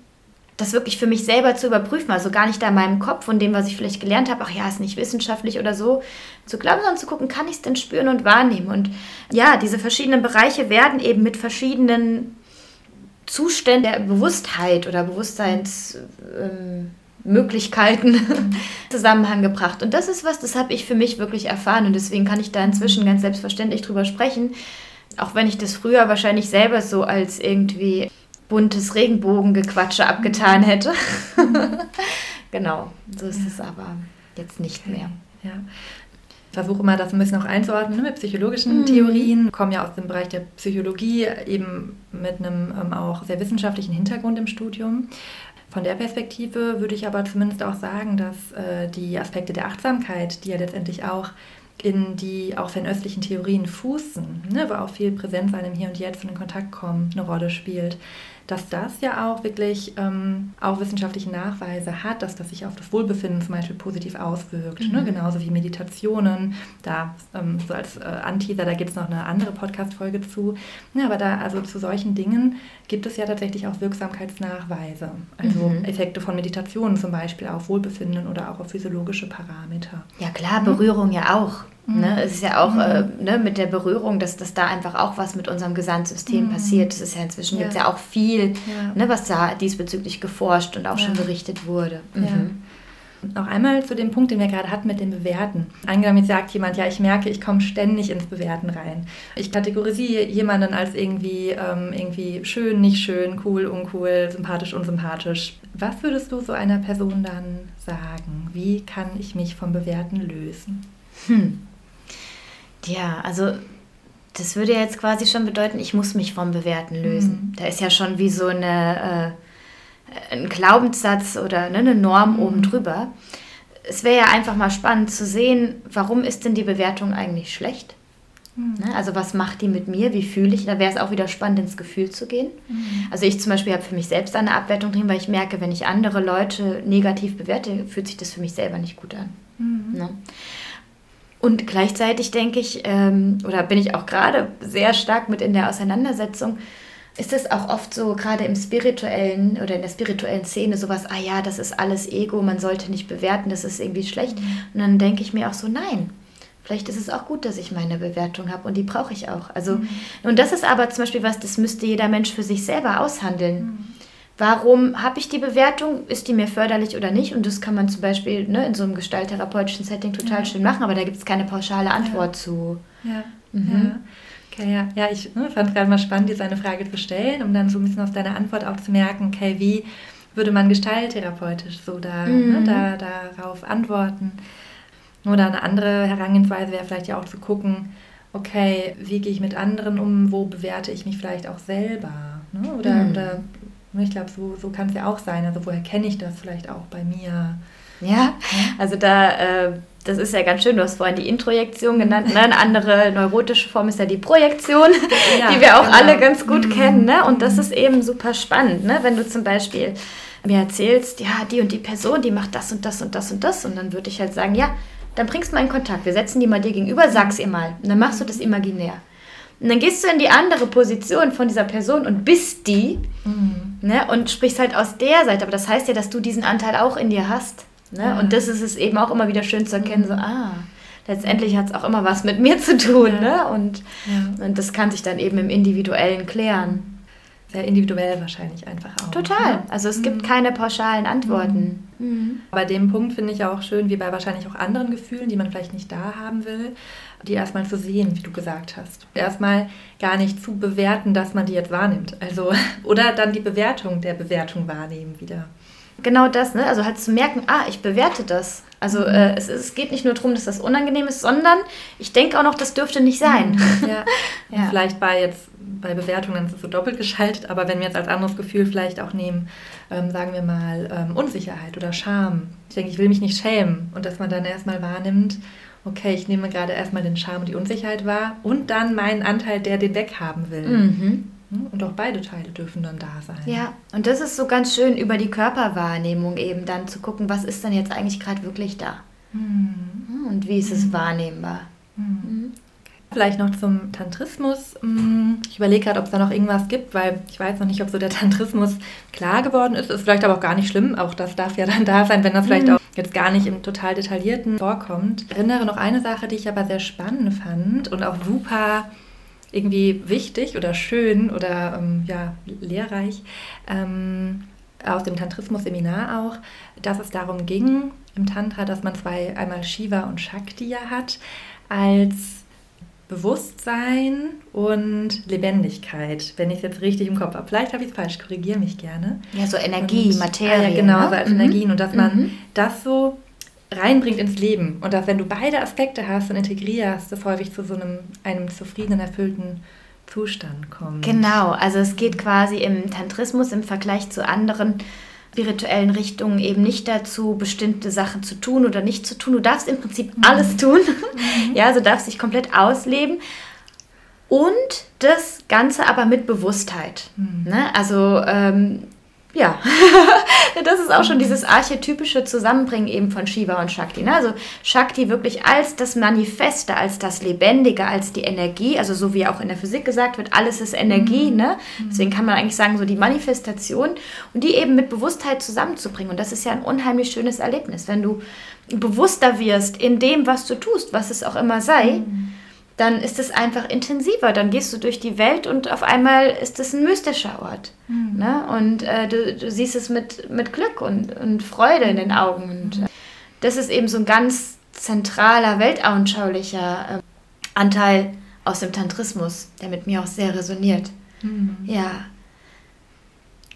das wirklich für mich selber zu überprüfen, also gar nicht da in meinem Kopf und dem, was ich vielleicht gelernt habe, ach ja, ist nicht wissenschaftlich oder so, zu glauben, sondern zu gucken, kann ich es denn spüren und wahrnehmen. Und ja, diese verschiedenen Bereiche werden eben mit verschiedenen Zuständen der Bewusstheit oder Bewusstseins... Ähm, Möglichkeiten mhm. (laughs) Zusammenhang gebracht. Und das ist was, das habe ich für mich wirklich erfahren und deswegen kann ich da inzwischen ganz selbstverständlich drüber sprechen, auch wenn ich das früher wahrscheinlich selber so als irgendwie buntes Regenbogengequatsche abgetan hätte. (laughs) genau, so ist ja. es aber jetzt nicht okay. mehr. Ja. Ich versuche mal das ein bisschen auch einzuordnen ne, mit psychologischen mhm. Theorien, kommen ja aus dem Bereich der Psychologie, eben mit einem ähm, auch sehr wissenschaftlichen Hintergrund im Studium. Von der Perspektive würde ich aber zumindest auch sagen, dass äh, die Aspekte der Achtsamkeit, die ja letztendlich auch in die auch fernöstlichen Theorien fußen, ne, wo auch viel Präsenz einem Hier und Jetzt und in Kontakt kommen, eine Rolle spielt dass das ja auch wirklich ähm, auch wissenschaftliche Nachweise hat, dass das sich auf das Wohlbefinden zum Beispiel positiv auswirkt. Ne? Mhm. Ne? Genauso wie Meditationen. Da, ähm, so als äh, Anteaser, da gibt es noch eine andere Podcast-Folge zu. Ja, aber da, also zu solchen Dingen gibt es ja tatsächlich auch Wirksamkeitsnachweise. Also mhm. Effekte von Meditationen zum Beispiel auf Wohlbefinden oder auch auf physiologische Parameter. Ja klar, Berührung ja auch. Mhm. Ne? Es ist ja auch mhm. äh, ne, mit der Berührung, dass, dass da einfach auch was mit unserem Gesamtsystem mhm. passiert. Es ist ja inzwischen ja. gibt ja auch viel, ja. ne, was da diesbezüglich geforscht und auch ja. schon berichtet wurde. Mhm. Noch einmal zu dem Punkt, den wir gerade hatten mit dem Bewerten. Angenommen, jetzt sagt jemand, ja, ich merke, ich komme ständig ins Bewerten rein. Ich kategorisiere jemanden als irgendwie, ähm, irgendwie schön, nicht schön, cool, uncool, sympathisch, unsympathisch. Was würdest du so einer Person dann sagen? Wie kann ich mich vom Bewerten lösen? Hm. Ja, also das würde jetzt quasi schon bedeuten, ich muss mich vom Bewerten lösen. Mhm. Da ist ja schon wie so eine, äh, ein Glaubenssatz oder ne, eine Norm mhm. oben drüber. Es wäre ja einfach mal spannend zu sehen, warum ist denn die Bewertung eigentlich schlecht? Mhm. Ne, also was macht die mit mir? Wie fühle ich? Da wäre es auch wieder spannend, ins Gefühl zu gehen. Mhm. Also ich zum Beispiel habe für mich selbst eine Abwertung drin, weil ich merke, wenn ich andere Leute negativ bewerte, fühlt sich das für mich selber nicht gut an. Mhm. Ne? Und gleichzeitig denke ich, ähm, oder bin ich auch gerade sehr stark mit in der Auseinandersetzung, ist es auch oft so, gerade im spirituellen oder in der spirituellen Szene, sowas, ah ja, das ist alles Ego, man sollte nicht bewerten, das ist irgendwie schlecht. Und dann denke ich mir auch so, nein, vielleicht ist es auch gut, dass ich meine Bewertung habe und die brauche ich auch. Also, mhm. und das ist aber zum Beispiel was, das müsste jeder Mensch für sich selber aushandeln. Mhm. Warum habe ich die Bewertung? Ist die mir förderlich oder nicht? Und das kann man zum Beispiel ne, in so einem gestalttherapeutischen Setting total ja. schön machen, aber da gibt es keine pauschale Antwort ja. zu. Ja. Mhm. Okay, ja. ja, ich ne, fand es gerade mal spannend, dir seine Frage zu stellen, um dann so ein bisschen aus deiner Antwort auch zu merken, okay, wie würde man gestalttherapeutisch so da, ne, mhm. ne, da darauf antworten? Oder eine andere Herangehensweise wäre vielleicht ja auch zu gucken, okay, wie gehe ich mit anderen um, wo bewerte ich mich vielleicht auch selber? Ne? Oder, mhm. oder Ich glaube, so, so kann es ja auch sein. Also woher kenne ich das vielleicht auch bei mir? Ja, also da, äh, das ist ja ganz schön, du hast vorhin die Introjektion genannt, ne? eine andere neurotische Form ist ja die Projektion, (laughs) ja, die wir auch genau. alle ganz gut mhm. kennen. Ne? Und das ist eben super spannend, ne? wenn du zum Beispiel mir erzählst, ja, die und die Person, die macht das und das und das und das. Und dann würde ich halt sagen, ja, dann bringst du mal in Kontakt. Wir setzen die mal dir gegenüber, sag's ihr mal. Und dann machst du das imaginär. Und dann gehst du in die andere Position von dieser Person und bist die mhm. ne, und sprichst halt aus der Seite. Aber das heißt ja, dass du diesen Anteil auch in dir hast. Ne? Ja. Und das ist es eben auch immer wieder schön zu erkennen, so, mhm. ah, letztendlich hat es auch immer was mit mir zu tun. Ja. Ne? Und, ja. und das kann sich dann eben im Individuellen klären sehr individuell wahrscheinlich einfach auch. Total. Ne? Also es mhm. gibt keine pauschalen Antworten. Mhm. Mhm. Bei dem Punkt finde ich auch schön, wie bei wahrscheinlich auch anderen Gefühlen, die man vielleicht nicht da haben will, die erstmal zu sehen, wie du gesagt hast. Erstmal gar nicht zu bewerten, dass man die jetzt wahrnimmt. Also, (laughs) oder dann die Bewertung der Bewertung wahrnehmen wieder. Genau das, ne? Also halt zu merken, ah, ich bewerte das. Also mhm. äh, es, es, geht nicht nur darum, dass das unangenehm ist, sondern ich denke auch noch, das dürfte nicht sein. Mhm. (laughs) Ja. ja. Vielleicht bei jetzt bei Bewertungen ist es so doppelt geschaltet, aber wenn wir jetzt als anderes Gefühl vielleicht auch nehmen, ähm, sagen wir mal ähm, Unsicherheit oder Scham. Ich denke, ich will mich nicht schämen und dass man dann erstmal wahrnimmt, okay, ich nehme gerade erstmal den Scham und die Unsicherheit wahr und dann meinen Anteil, der den weghaben will. Mhm. Hm? Und auch beide Teile dürfen dann da sein. Ja, und das ist so ganz schön über die Körperwahrnehmung eben dann zu gucken, was ist denn jetzt eigentlich gerade wirklich da? Mhm. Und wie ist es mhm. wahrnehmbar? Mhm. Vielleicht noch zum Tantrismus. Hm, ich überlege gerade, ob es da noch irgendwas gibt, weil ich weiß noch nicht, ob so der Tantrismus klar geworden ist. Ist vielleicht aber auch gar nicht schlimm. Auch das darf ja dann da sein, wenn das vielleicht mhm. auch jetzt gar nicht im total detaillierten vorkommt. Ich erinnere noch eine Sache, die ich aber sehr spannend fand und auch super irgendwie wichtig oder schön oder ähm, ja, lehrreich. Ähm, aus dem Tantrismus-Seminar auch, dass es darum ging im Tantra, dass man zwei, einmal Shiva und Shakti hat, als Bewusstsein und Lebendigkeit, wenn ich es jetzt richtig im Kopf habe. Vielleicht habe ich es falsch, korrigiere mich gerne. Ja, so Energie, und, Materie. Ah, ja, genau, ne? so als mhm. Energien und dass man mhm. das so reinbringt ins Leben und dass wenn du beide Aspekte hast und integrierst, das häufig zu so einem, einem zufriedenen, erfüllten Zustand kommt. Genau, also es geht quasi im Tantrismus im Vergleich zu anderen spirituellen Richtungen eben nicht dazu, bestimmte Sachen zu tun oder nicht zu tun. Du darfst im Prinzip mhm. alles tun. Mhm. (laughs) Ja, also darfst dich komplett ausleben. Und das Ganze aber mit Bewusstheit. Mhm. Ne? Also ähm, ja, (laughs) das ist auch schon dieses archetypische Zusammenbringen eben von Shiva und Shakti. Ne? Also Shakti wirklich als das Manifeste, als das Lebendige, als die Energie, also so wie auch in der Physik gesagt wird, alles ist Energie. Mhm. Ne? Deswegen kann man eigentlich sagen, so die Manifestation und die eben mit Bewusstheit zusammenzubringen. Und das ist ja ein unheimlich schönes Erlebnis, wenn du bewusster wirst in dem, was du tust, was es auch immer sei. Mhm dann ist es einfach intensiver. Dann gehst du durch die Welt und auf einmal ist es ein mystischer Ort. Mhm. Ne? Und äh, du, du, siehst es mit, mit Glück und, und Freude in den Augen. Und äh, das ist eben so ein ganz zentraler, weltanschaulicher äh, Anteil aus dem Tantrismus, der mit mir auch sehr resoniert. Mhm. Ja.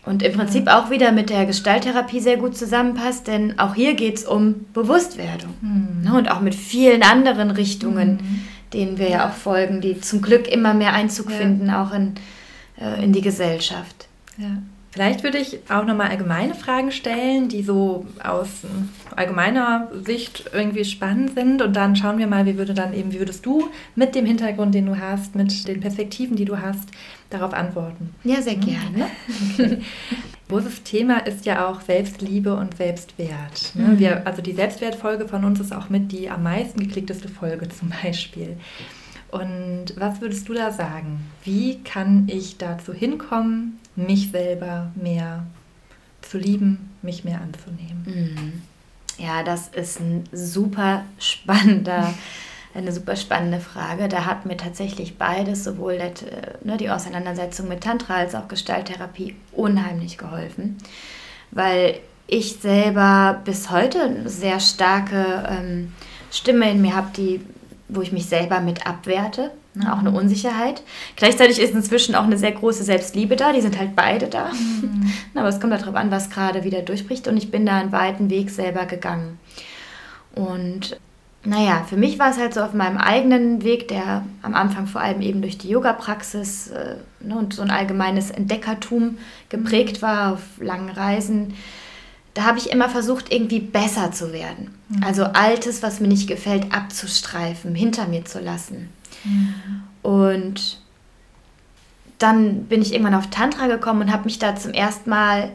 Und im Prinzip auch wieder mit der Gestalttherapie sehr gut zusammenpasst, denn auch hier geht es um Bewusstwerdung. Mhm. Ne? Und auch mit vielen anderen Richtungen mhm denen wir ja. auch folgen, die zum Glück immer mehr Einzug ja. finden, auch in, äh, in die Gesellschaft. Ja. Vielleicht würde ich auch nochmal allgemeine Fragen stellen, die so aus allgemeiner Sicht irgendwie spannend sind. Und dann schauen wir mal, wie würde dann eben, wie würdest du mit dem Hintergrund, den du hast, mit den Perspektiven, die du hast, darauf antworten? Ja, sehr gerne. (laughs) Okay. Großes Thema ist ja auch Selbstliebe und Selbstwert. Ne? Mhm. Wir, also die Selbstwertfolge von uns ist auch mit die am meisten geklickteste Folge zum Beispiel. Und was würdest du da sagen? Wie kann ich dazu hinkommen, mich selber mehr zu lieben, mich mehr anzunehmen? Mhm. Ja, das ist ein super spannender (laughs) eine super spannende Frage. Da hat mir tatsächlich beides, sowohl der, ne, die Auseinandersetzung mit Tantra als auch Gestalttherapie, unheimlich geholfen, weil ich selber bis heute eine sehr starke ähm, Stimme in mir habe, die, wo ich mich selber mit abwerte. Ne, auch eine mhm. Unsicherheit. Gleichzeitig ist inzwischen auch eine sehr große Selbstliebe da. Die sind halt beide da. Mhm. (laughs) Aber es kommt darauf an, was gerade wieder durchbricht. Und ich bin da einen weiten Weg selber gegangen. Und naja, für mich war es halt so auf meinem eigenen Weg, der am Anfang vor allem eben durch die Yoga-Praxis äh, ne, und so ein allgemeines Entdeckertum geprägt war auf langen Reisen. Da habe ich immer versucht, irgendwie besser zu werden. Mhm. Also Altes, was mir nicht gefällt, abzustreifen, hinter mir zu lassen. Mhm. Und dann bin ich irgendwann auf Tantra gekommen und habe mich da zum ersten Mal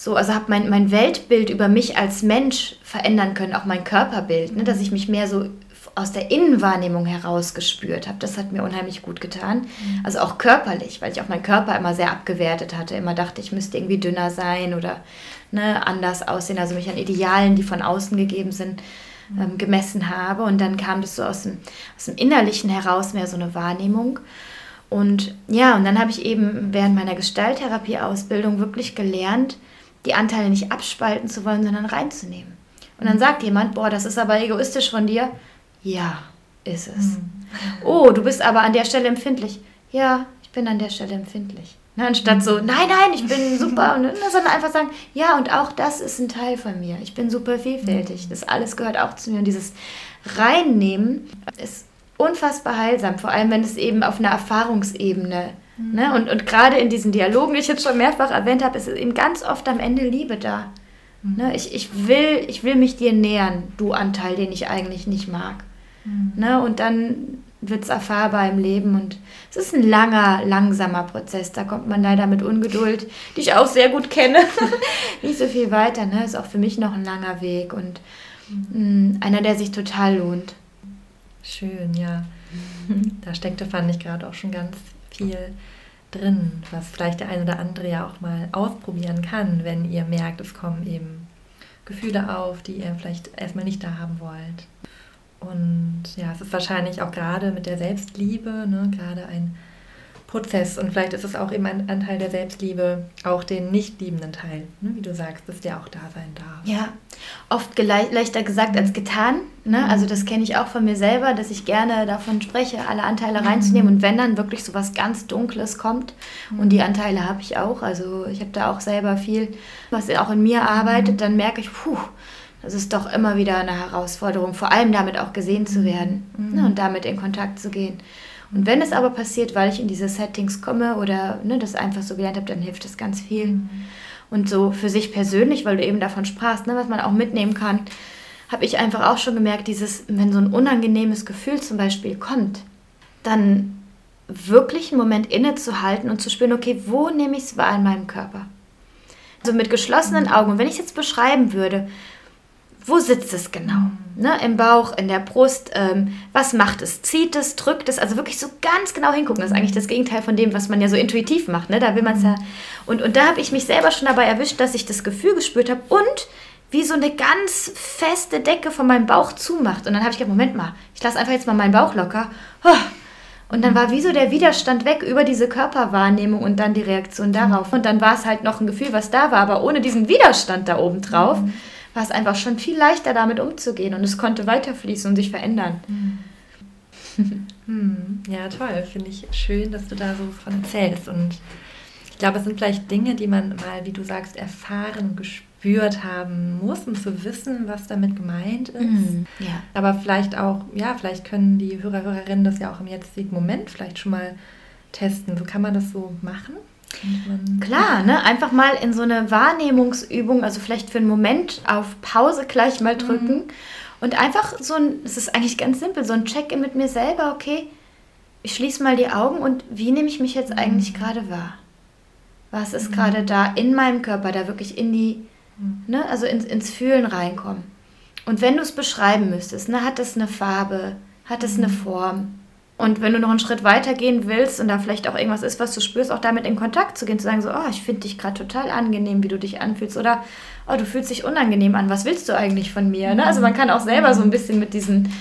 so, also habe mein, mein Weltbild über mich als Mensch verändern können, auch mein Körperbild, ne, dass ich mich mehr so aus der Innenwahrnehmung heraus gespürt habe. Das hat mir unheimlich gut getan. Mhm. Also auch körperlich, weil ich auch meinen Körper immer sehr abgewertet hatte. Immer dachte, ich müsste irgendwie dünner sein oder ne, anders aussehen. Also mich an Idealen, die von außen gegeben sind, mhm. ähm, gemessen habe. Und dann kam das so aus dem, aus dem Innerlichen heraus mehr so eine Wahrnehmung. Und ja, und dann habe ich eben während meiner Gestalttherapie-Ausbildung wirklich gelernt, die Anteile nicht abspalten zu wollen, sondern reinzunehmen. Und dann sagt jemand, boah, das ist aber egoistisch von dir. Ja, ist es. Mhm. Oh, du bist aber an der Stelle empfindlich. Ja, ich bin an der Stelle empfindlich. Ne, anstatt so, nein, nein, ich bin super, und, ne, sondern einfach sagen, ja, und auch das ist ein Teil von mir. Ich bin super vielfältig. Das alles gehört auch zu mir. Und dieses Reinnehmen ist unfassbar heilsam, vor allem wenn es eben auf einer Erfahrungsebene Mhm. Ne? Und, und gerade in diesen Dialogen, die ich jetzt schon mehrfach erwähnt habe, ist eben ganz oft am Ende Liebe da. Mhm. Ne? Ich, ich, will, ich will mich dir nähern, du Anteil, den ich eigentlich nicht mag. Mhm. Ne? Und dann wird es erfahrbar im Leben und es ist ein langer, langsamer Prozess. Da kommt man leider mit Ungeduld, die ich auch sehr gut kenne, (laughs) nicht so viel weiter. Ne? Ist auch für mich noch ein langer Weg und mh, mm, einer, der sich total lohnt. Schön, ja. (laughs) Da steckte, fand ich gerade auch schon ganz viel drin, was vielleicht der eine oder andere ja auch mal ausprobieren kann, wenn ihr merkt, es kommen eben Gefühle auf, die ihr vielleicht erstmal nicht da haben wollt. Und ja, es ist wahrscheinlich auch gerade mit der Selbstliebe, ne, gerade ein Prozess. Und vielleicht ist es auch eben ein Anteil der Selbstliebe, auch den nicht liebenden Teil, ne, wie du sagst, dass der auch da sein darf. Ja, oft leichter gesagt als getan. Ne? Mhm. Also das kenne ich auch von mir selber, dass ich gerne davon spreche, alle Anteile reinzunehmen. Mhm. Und wenn dann wirklich so was ganz Dunkles kommt, und die Anteile habe ich auch, also ich habe da auch selber viel, was auch in mir arbeitet, dann merke ich, puh, das ist doch immer wieder eine Herausforderung, vor allem damit auch gesehen zu werden mhm. ne? und damit in Kontakt zu gehen. Und wenn es aber passiert, weil ich in diese Settings komme oder ne, das einfach so gelernt habe, dann hilft das ganz viel. Mhm. Und so für sich persönlich, weil du eben davon sprachst, ne, was man auch mitnehmen kann, habe ich einfach auch schon gemerkt, dieses, wenn so ein unangenehmes Gefühl zum Beispiel kommt, dann wirklich einen Moment innezuhalten und zu spüren, okay, wo nehme ich es wahr in meinem Körper? Also mit geschlossenen mhm. Augen. Und wenn ich es jetzt beschreiben würde, wo sitzt es genau? Mhm. Ne, Im Bauch, in der Brust. Ähm, was macht es? Zieht es, drückt es? Also wirklich so ganz genau hingucken. Das ist eigentlich das Gegenteil von dem, was man ja so intuitiv macht. Ne? Da will man es ja. Und, und da habe ich mich selber schon dabei erwischt, dass ich das Gefühl gespürt habe und wie so eine ganz feste Decke von meinem Bauch zumacht. Und dann habe ich gedacht, Moment mal, ich lasse einfach jetzt mal meinen Bauch locker. Und dann war wie so der Widerstand weg über diese Körperwahrnehmung und dann die Reaktion darauf. Und dann war es halt noch ein Gefühl, was da war, aber ohne diesen Widerstand da oben drauf. Mhm war es einfach schon viel leichter damit umzugehen und es konnte weiterfließen und sich verändern. (laughs) Hm. Ja, toll. Finde ich schön, dass du da so von erzählst. Und ich glaube, es sind vielleicht Dinge, die man mal, wie du sagst, erfahren, gespürt haben muss, um zu wissen, was damit gemeint ist. Mhm. Ja. Aber vielleicht auch, ja, vielleicht können die Hörer, Hörerinnen das ja auch im jetzigen Moment vielleicht schon mal testen. So kann man das so machen? Klar, ne? einfach mal in so eine Wahrnehmungsübung, also vielleicht für einen Moment auf Pause gleich mal drücken mhm. und einfach so ein, es ist eigentlich ganz simpel, so ein Check-in mit mir selber, okay, ich schließe mal die Augen und wie nehme ich mich jetzt eigentlich mhm. gerade wahr? Was ist mhm. gerade da in meinem Körper, da wirklich in die, mhm. ne, also ins, ins Fühlen reinkommen? Und wenn du es beschreiben müsstest, ne, hat es eine Farbe, hat es eine mhm. Form? Und wenn du noch einen Schritt weiter gehen willst und da vielleicht auch irgendwas ist, was du spürst, auch damit in Kontakt zu gehen, zu sagen, so, oh, ich finde dich gerade total angenehm, wie du dich anfühlst. Oder, oh, du fühlst dich unangenehm an, was willst du eigentlich von mir? Ne? Also man kann auch selber so ein bisschen mit diesen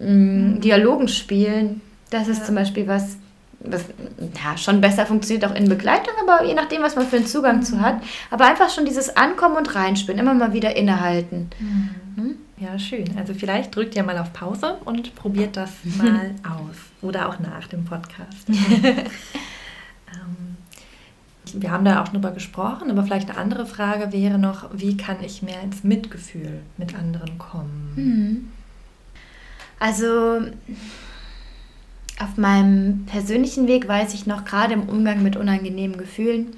mh, mm, Dialogen spielen. Das ist ja. zum Beispiel was, was ja, schon besser funktioniert, auch in Begleitung, aber je nachdem, was man für einen Zugang zu hat. Aber einfach schon dieses Ankommen und Reinspielen, immer mal wieder innehalten. Mhm. Hm? Ja, schön. Also vielleicht drückt ihr mal auf Pause und probiert das (laughs) mal aus. Oder auch nach dem Podcast. (laughs) ähm, wir haben da auch drüber gesprochen, aber vielleicht eine andere Frage wäre noch, wie kann ich mehr ins Mitgefühl mit anderen kommen? Mhm. Also auf meinem persönlichen Weg weiß ich noch gerade im Umgang mit unangenehmen Gefühlen,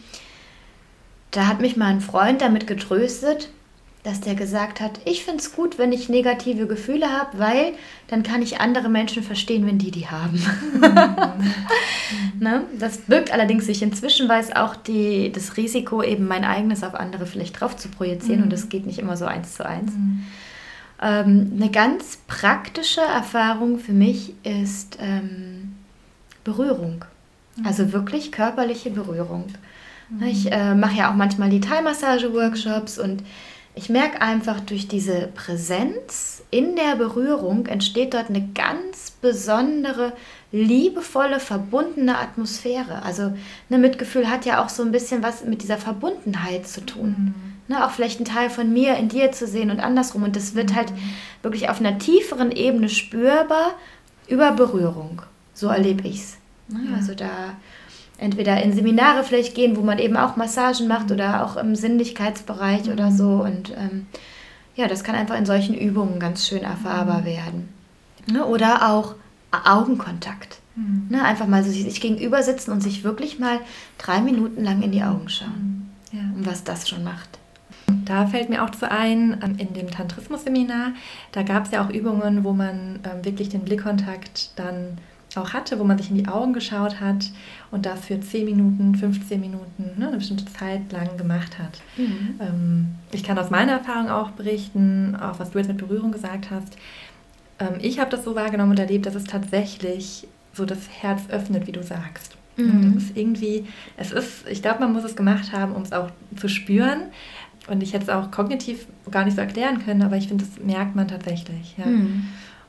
da hat mich mal ein Freund damit getröstet, dass der gesagt hat, ich finde es gut, wenn ich negative Gefühle habe, weil dann kann ich andere Menschen verstehen, wenn die die haben. (laughs) ne? Das birgt allerdings sich inzwischen, weiß auch die, das Risiko, eben mein eigenes auf andere vielleicht drauf zu projizieren mhm. und das geht nicht immer so eins zu eins. Mhm. Ähm, eine ganz praktische Erfahrung für mich ist ähm, Berührung. Mhm. Also wirklich körperliche Berührung. Mhm. Ich äh, mache ja auch manchmal die Thai-Massage-Workshops und ich merke einfach, durch diese Präsenz in der Berührung entsteht dort eine ganz besondere, liebevolle, verbundene Atmosphäre. Also ne, Mitgefühl hat ja auch so ein bisschen was mit dieser Verbundenheit zu tun. Mhm. Ne, auch vielleicht einen Teil von mir in dir zu sehen und andersrum. Und das wird halt mhm. wirklich auf einer tieferen Ebene spürbar über Berührung. So erlebe ich es. Ne, ja. Also da entweder in Seminare vielleicht gehen, wo man eben auch Massagen macht oder auch im Sinnlichkeitsbereich mhm. oder so. Und ähm, ja, das kann einfach in solchen Übungen ganz schön erfahrbar mhm. werden. Ne? Oder auch Augenkontakt. Mhm. Ne? Einfach mal so sich gegenüber sitzen und sich wirklich mal drei Minuten lang in die Augen schauen. Mhm. Ja. Und was das schon macht. Da fällt mir auch zu ein, ähm, in dem Tantrismus-Seminar, da gab es ja auch Übungen, wo man ähm, wirklich den Blickkontakt dann auch hatte, wo man sich in die Augen geschaut hat und das für 10 Minuten, 15 Minuten, ne, eine bestimmte Zeit lang gemacht hat. Mhm. Ähm, ich kann aus meiner Erfahrung auch berichten, auch was du jetzt mit Berührung gesagt hast. Ähm, ich habe das so wahrgenommen und erlebt, dass es tatsächlich so das Herz öffnet, wie du sagst. Mhm. Das ist irgendwie, es ist, ich glaube, man muss es gemacht haben, um es auch zu spüren. Und ich hätte es auch kognitiv gar nicht so erklären können, aber ich finde, das merkt man tatsächlich. Ja. Mhm.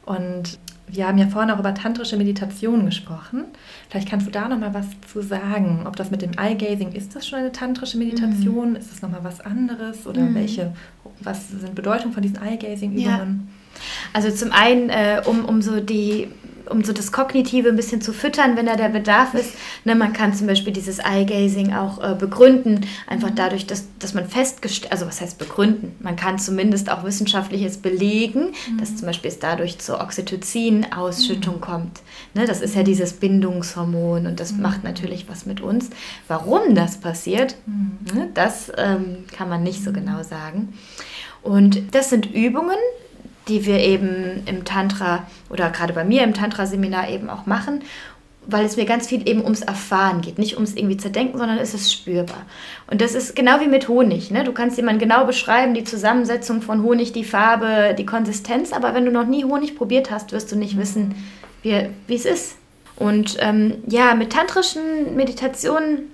Und wir haben ja vorhin auch über tantrische Meditation gesprochen. Vielleicht kannst du da noch mal was zu sagen. Ob das mit dem Eye-Gazing, ist das schon eine tantrische Meditation? Mhm. Ist das noch mal was anderes? Oder mhm. welche, was sind Bedeutungen von diesen Eye-Gazing-Übungen? Ja. Also zum einen, äh, um, um so die um so das Kognitive ein bisschen zu füttern, wenn da der Bedarf ist. Ne, man kann zum Beispiel dieses Eye-Gazing auch äh, begründen, einfach mhm. dadurch, dass, dass man festgestellt, also was heißt begründen? Man kann zumindest auch wissenschaftliches belegen, mhm. dass zum Beispiel es dadurch zur Oxytocin-Ausschüttung mhm. kommt. Ne, das ist ja dieses Bindungshormon und das mhm. macht natürlich was mit uns. Warum das passiert, mhm. ne, das ähm, kann man nicht so genau sagen. Und das sind Übungen, die wir eben im Tantra oder gerade bei mir im Tantra-Seminar eben auch machen, weil es mir ganz viel eben ums Erfahren geht, nicht ums irgendwie zu denken, sondern es ist spürbar. Und das ist genau wie mit Honig. Ne? Du kannst jemand genau beschreiben, die Zusammensetzung von Honig, die Farbe, die Konsistenz, aber wenn du noch nie Honig probiert hast, wirst du nicht wissen, wie, es ist. Und ähm, ja, mit tantrischen Meditationen,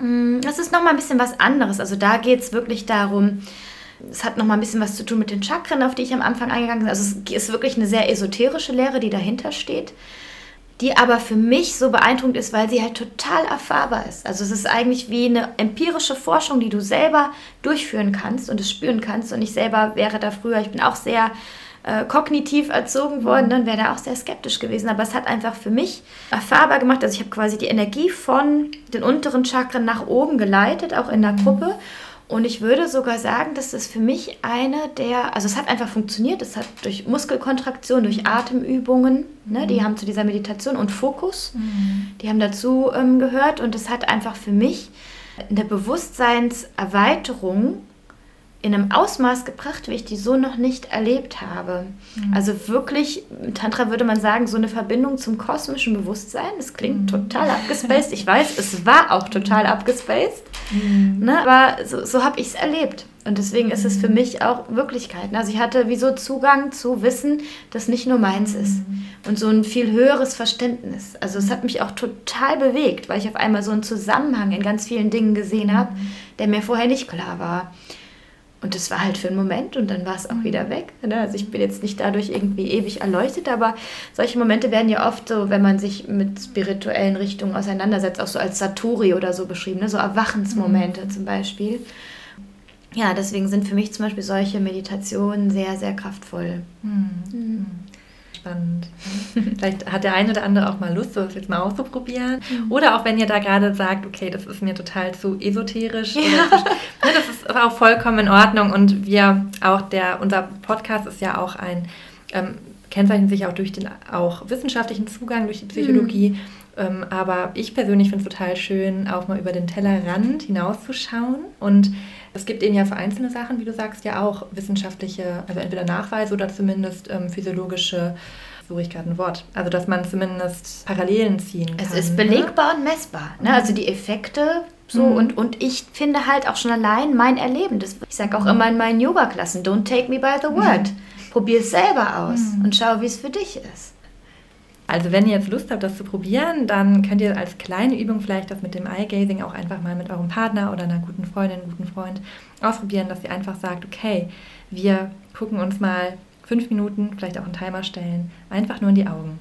mm, das ist nochmal ein bisschen was anderes. Also da geht es wirklich darum, es hat noch mal ein bisschen was zu tun mit den Chakren, auf die ich am Anfang eingegangen bin. Also es ist wirklich eine sehr esoterische Lehre, die dahinter steht, die aber für mich so beeindruckend ist, weil sie halt total erfahrbar ist. Also es ist eigentlich wie eine empirische Forschung, die du selber durchführen kannst und es spüren kannst. Und ich selber wäre da früher, ich bin auch sehr äh, kognitiv erzogen worden, dann wäre da auch sehr skeptisch gewesen. Aber es hat einfach für mich erfahrbar gemacht. Also ich habe quasi die Energie von den unteren Chakren nach oben geleitet, auch in der Gruppe. Und ich würde sogar sagen, dass das für mich eine der, also es hat einfach funktioniert, es hat durch Muskelkontraktion, durch Atemübungen, ne, die mhm. haben zu dieser Meditation und Fokus, mhm. die haben dazu ähm, gehört und es hat einfach für mich eine Bewusstseinserweiterung in einem Ausmaß gebracht, wie ich die so noch nicht erlebt habe. Mhm. Also wirklich, Tantra würde man sagen, so eine Verbindung zum kosmischen Bewusstsein. Das klingt mhm. total (laughs) abgespaced. Ich weiß, es war auch total abgespaced. Mhm. Ne? Aber so, so habe ich es erlebt. Und deswegen ist es für mhm. mich auch Wirklichkeit. Also ich hatte wie so Zugang zu Wissen, das nicht nur meins ist. Mhm. Und so ein viel höheres Verständnis. Also es hat mich auch total bewegt, weil ich auf einmal so einen Zusammenhang in ganz vielen Dingen gesehen habe, mhm. der mir vorher nicht klar war. Und das war halt für einen Moment und dann war es auch mhm. wieder weg. Ne? Also ich bin jetzt nicht dadurch irgendwie ewig erleuchtet, aber solche Momente werden ja oft so, wenn man sich mit spirituellen Richtungen auseinandersetzt, auch so als Saturi oder so beschrieben, ne? so Erwachensmomente mhm. zum Beispiel. Ja, deswegen sind für mich zum Beispiel solche Meditationen sehr, sehr kraftvoll. Mhm. mhm spannend. Vielleicht hat der eine oder andere auch mal Lust, das jetzt mal auszuprobieren. Mhm. Oder auch wenn ihr da gerade sagt, okay, das ist mir total zu esoterisch. Ja. Zu, ne, das ist auch vollkommen in Ordnung. Und wir auch, der, unser Podcast ist ja auch ein ähm, kennzeichnet sich auch durch den auch wissenschaftlichen Zugang, durch die Psychologie. Mhm. Ähm, aber ich persönlich finde es total schön, auch mal über den Tellerrand hinauszuschauen. Und es gibt eben ja für einzelne Sachen, wie du sagst, ja auch wissenschaftliche, also entweder Nachweise oder zumindest ähm, physiologische suche ich gerade ein Wort. Also, dass man zumindest Parallelen ziehen kann. Es ist belegbar ne? und messbar. Ne? Also die Effekte so mhm. und, und ich finde halt auch schon allein mein Erleben. Das, ich sage auch mhm. immer in meinen Yoga-Klassen, don't take me by the word. Mhm. Probier es selber aus mhm. und schau, wie es für dich ist. Also wenn ihr jetzt Lust habt, das zu probieren, dann könnt ihr als kleine Übung vielleicht das mit dem Eye-Gazing auch einfach mal mit eurem Partner oder einer guten Freundin, guten Freund ausprobieren, dass ihr einfach sagt, okay, wir gucken uns mal fünf Minuten, vielleicht auch einen Timer stellen, einfach nur in die Augen.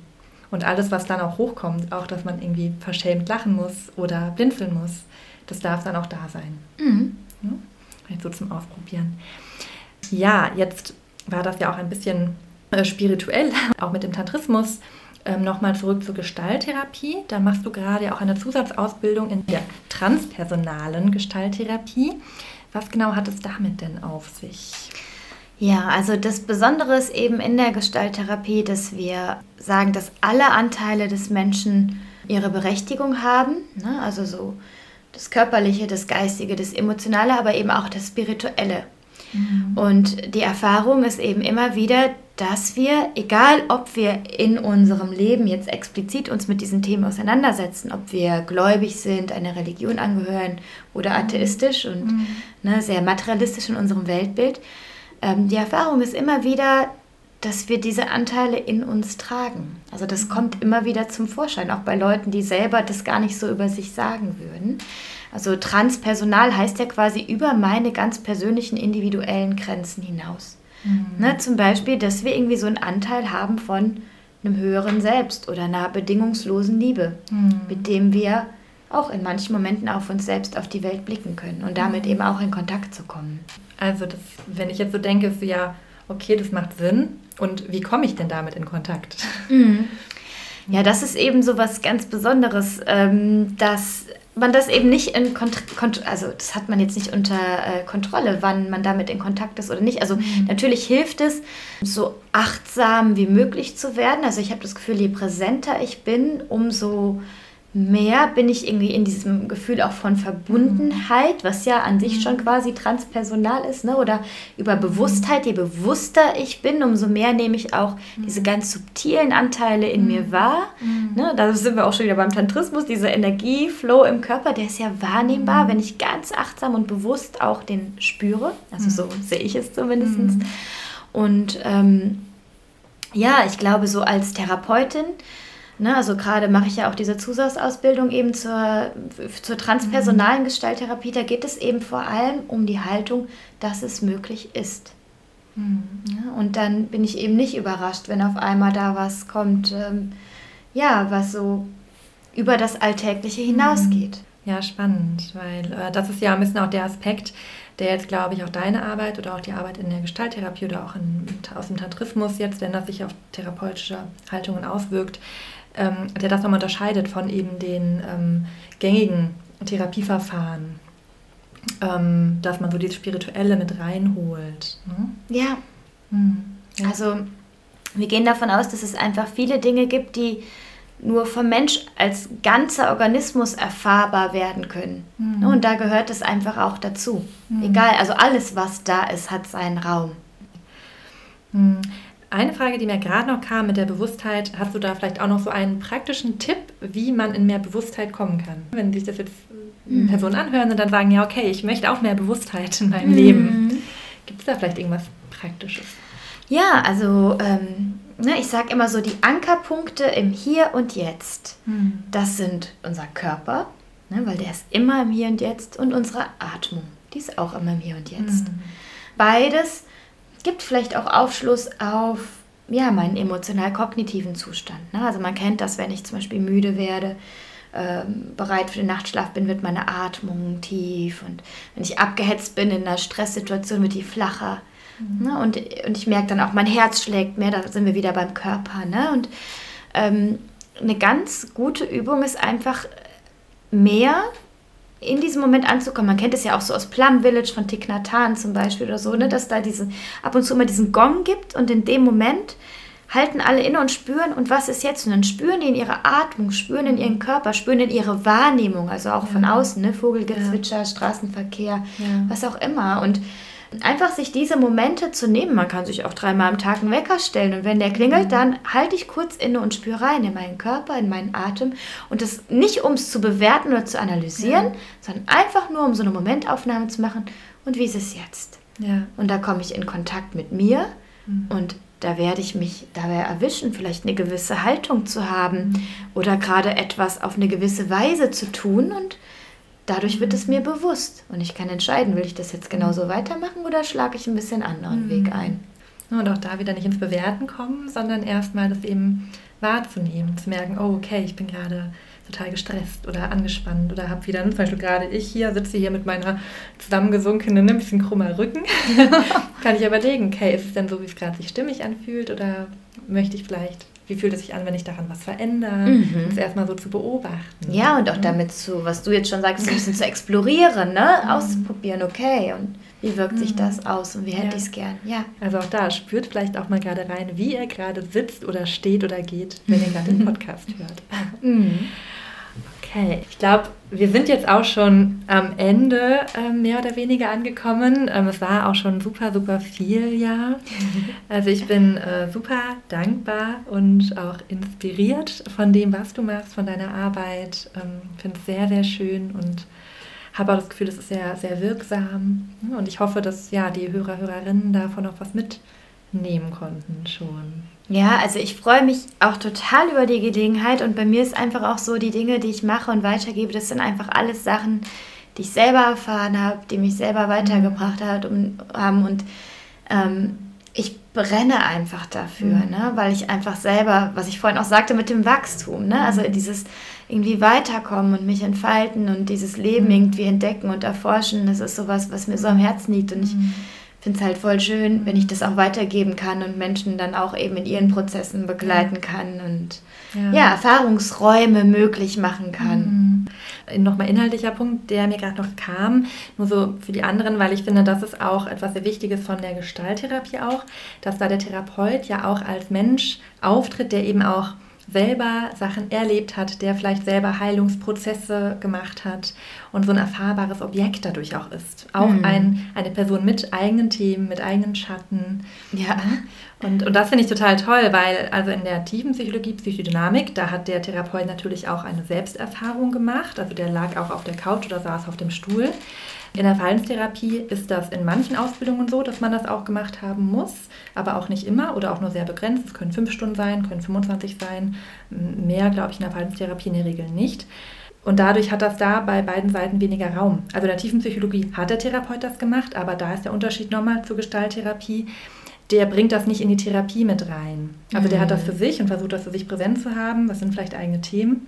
Und alles, was dann auch hochkommt, auch dass man irgendwie verschämt lachen muss oder blinzeln muss, das darf dann auch da sein. Mhm. Ja? Vielleicht so zum Ausprobieren. Ja, jetzt war das ja auch ein bisschen äh, spirituell, (laughs) auch mit dem Tantrismus. Ähm, Nochmal zurück zur Gestalttherapie. Da machst du gerade auch eine Zusatzausbildung in der transpersonalen Gestalttherapie. Was genau hat es damit denn auf sich? Ja, also das Besondere ist eben in der Gestalttherapie, dass wir sagen, dass alle Anteile des Menschen ihre Berechtigung haben. Ne? Also so das Körperliche, das Geistige, das Emotionale, aber eben auch das Spirituelle. Mhm. Und die Erfahrung ist eben immer wieder, dass wir, egal ob wir in unserem Leben jetzt explizit uns mit diesen Themen auseinandersetzen, ob wir gläubig sind, einer Religion angehören oder mhm. atheistisch und mhm. ne, sehr materialistisch in unserem Weltbild, ähm, die Erfahrung ist immer wieder, dass wir diese Anteile in uns tragen. Also das mhm. kommt immer wieder zum Vorschein, auch bei Leuten, die selber das gar nicht so über sich sagen würden. Also transpersonal heißt ja quasi über meine ganz persönlichen individuellen Grenzen hinaus. Mhm. Ne, zum Beispiel, dass wir irgendwie so einen Anteil haben von einem höheren Selbst oder einer bedingungslosen Liebe, mhm. mit dem wir auch in manchen Momenten auf uns selbst, auf die Welt blicken können und damit mhm. eben auch in Kontakt zu kommen. Also das, wenn ich jetzt so denke, ist so, ja, okay, das macht Sinn. Und wie komme ich denn damit in Kontakt? Mhm. (laughs) Ja, das ist eben so was ganz Besonderes, ähm, dass man das eben nicht in Kontrolle, also das hat man jetzt nicht unter äh, Kontrolle, wann man damit in Kontakt ist oder nicht. Also mhm. natürlich hilft es, so achtsam wie möglich zu werden. Also ich habe das Gefühl, je präsenter ich bin, umso mehr bin ich irgendwie in diesem Gefühl auch von Verbundenheit, was ja an sich schon quasi transpersonal ist, ne? oder über Bewusstheit. Je bewusster ich bin, umso mehr nehme ich auch diese ganz subtilen Anteile in mir wahr. Ne? Da sind wir auch schon wieder beim Tantrismus, dieser Energieflow im Körper, der ist ja wahrnehmbar, wenn ich ganz achtsam und bewusst auch den spüre. Also so sehe ich es zumindest. Und ähm, ja, ich glaube, so als Therapeutin, Ne, also gerade mache ich ja auch diese Zusatzausbildung eben zur, zur transpersonalen mhm. Gestalttherapie. Da geht es eben vor allem um die Haltung, dass es möglich ist. Mhm. Ja, und dann bin ich eben nicht überrascht, wenn auf einmal da was kommt, ähm, ja, was so über das Alltägliche hinausgeht. Mhm. Ja, spannend, weil äh, das ist ja ein bisschen auch der Aspekt, der jetzt, glaube ich, auch deine Arbeit oder auch die Arbeit in der Gestalttherapie oder auch in, aus dem Tantrismus jetzt, wenn das sich auf therapeutische Haltungen auswirkt, ähm, der das nochmal unterscheidet von eben den ähm, gängigen Therapieverfahren, ähm, dass man so dieses Spirituelle mit reinholt. Ne? Ja. Hm. ja. Also wir gehen davon aus, dass es einfach viele Dinge gibt, die nur vom Mensch als ganzer Organismus erfahrbar werden können. Mhm. Und da gehört es einfach auch dazu. Mhm. Egal, also alles, was da ist, hat seinen Raum. Mhm. Eine Frage, die mir gerade noch kam mit der Bewusstheit, hast du da vielleicht auch noch so einen praktischen Tipp, wie man in mehr Bewusstheit kommen kann? Wenn sich das jetzt mhm. Personen anhören und dann sagen, ja, okay, ich möchte auch mehr Bewusstheit in meinem mhm. Leben. Gibt es da vielleicht irgendwas Praktisches? Ja, also ähm, ne, ich sage immer so, die Ankerpunkte im Hier und Jetzt, mhm. das sind unser Körper, ne, weil der ist immer im Hier und Jetzt und unsere Atmung, die ist auch immer im Hier und Jetzt. Mhm. Beides gibt vielleicht auch Aufschluss auf ja, meinen emotional-kognitiven Zustand. Ne? Also man kennt das, wenn ich zum Beispiel müde werde, ähm, bereit für den Nachtschlaf bin, wird meine Atmung tief und wenn ich abgehetzt bin in einer Stresssituation, wird die flacher. Mhm. Ne? Und, und ich merke dann auch, mein Herz schlägt mehr, da sind wir wieder beim Körper. Ne? Und ähm, eine ganz gute Übung ist einfach mehr in diesem Moment anzukommen. Man kennt es ja auch so aus Plum Village von Thich Nhat Hanh zum Beispiel oder so, ne, dass da diese, ab und zu immer diesen Gong gibt und in dem Moment halten alle inne und spüren, und was ist jetzt? Und dann spüren die in ihrer Atmung, spüren in ihren Körper, spüren in ihre Wahrnehmung, also auch ja. von außen, ne? Vogelgezwitscher, ja. Straßenverkehr, ja. was auch immer. Und einfach sich diese Momente zu nehmen. Man kann sich auch dreimal am Tag einen Wecker stellen und wenn der klingelt, mhm. dann halte ich kurz inne und spüre rein in meinen Körper, in meinen Atem und das nicht, um es zu bewerten oder zu analysieren, sondern einfach nur, um so eine Momentaufnahme zu machen und wie ist es jetzt? Ja. Und da komme ich in Kontakt mit mir mhm. und da werde ich mich dabei erwischen, vielleicht eine gewisse Haltung zu haben mhm. oder gerade etwas auf eine gewisse Weise zu tun und dadurch wird es mir bewusst und ich kann entscheiden, will ich das jetzt genauso weitermachen oder schlage ich ein bisschen anderen mhm. Weg ein. Und auch da wieder nicht ins Bewerten kommen, sondern erstmal das eben wahrzunehmen, zu merken, oh okay, ich bin gerade total gestresst oder angespannt oder habe wieder, zum Beispiel gerade ich hier sitze hier mit meiner zusammengesunkenen, ein bisschen krummer Rücken, (laughs) kann ich überlegen, okay, ist es denn so, wie es gerade sich stimmig anfühlt oder möchte ich vielleicht wie fühlt es sich an, wenn ich daran was verändere? Mhm. Das erstmal so zu beobachten. Ja, und auch damit zu, was du jetzt schon sagst, ein bisschen zu explorieren, ne? Mhm. auszuprobieren, okay. Und wie wirkt sich mhm. das aus und wie hätte ja. ich es gern? Ja. Also auch da, spürt vielleicht auch mal gerade rein, wie ihr gerade sitzt oder steht oder geht, wenn ihr gerade den (laughs) Podcast hört. Okay, ich glaube, wir sind jetzt auch schon am Ende äh, mehr oder weniger angekommen. Ähm, es war auch schon super, super viel, ja. (laughs) Also ich bin äh, super dankbar und auch inspiriert von dem, was du machst, von deiner Arbeit. Ähm, Finde es sehr, sehr schön und habe auch das Gefühl, es ist sehr, sehr wirksam. Und ich hoffe, dass ja die Hörer, Hörerinnen davon auch was mitnehmen konnten schon. Ja, also ich freue mich auch total über die Gelegenheit und bei mir ist einfach auch so, die Dinge, die ich mache und weitergebe, das sind einfach alles Sachen, die ich selber erfahren habe, die mich selber weitergebracht hat und, haben und ähm, ich brenne einfach dafür, mhm. ne? weil ich einfach selber, was ich vorhin auch sagte mit dem Wachstum, ne? also mhm. dieses irgendwie weiterkommen und mich entfalten und dieses Leben mhm. irgendwie entdecken und erforschen, das ist sowas, was mir so am Herzen liegt und ich mhm finde es halt voll schön, wenn ich das auch weitergeben kann und Menschen dann auch eben in ihren Prozessen begleiten kann und ja, ja Erfahrungsräume möglich machen kann. Mhm. Nochmal inhaltlicher Punkt, der mir gerade noch kam, nur so für die anderen, weil ich finde, das ist auch etwas sehr Wichtiges von der Gestalttherapie auch, dass da der Therapeut ja auch als Mensch auftritt, der eben auch selber Sachen erlebt hat, der vielleicht selber Heilungsprozesse gemacht hat und so ein erfahrbares Objekt dadurch auch ist. Auch mhm. ein, eine Person mit eigenen Themen, mit eigenen Schatten. Ja. Und, und das finde ich total toll, weil also in der tiefen Psychologie, Psychodynamik, da hat der Therapeut natürlich auch eine Selbsterfahrung gemacht. Also der lag auch auf der Couch oder saß auf dem Stuhl. In der Verhaltenstherapie ist das in manchen Ausbildungen so, dass man das auch gemacht haben muss, aber auch nicht immer oder auch nur sehr begrenzt. Es können fünf Stunden sein, können 25 sein. Mehr, glaube ich, in der Verhaltenstherapie in der Regel nicht. Und dadurch hat das da bei beiden Seiten weniger Raum. Also in der tiefen Psychologie hat der Therapeut das gemacht, aber da ist der Unterschied nochmal zur Gestalttherapie. Der bringt das nicht in die Therapie mit rein. Also mhm. der hat das für sich und versucht das für sich präsent zu haben. Das sind vielleicht eigene Themen,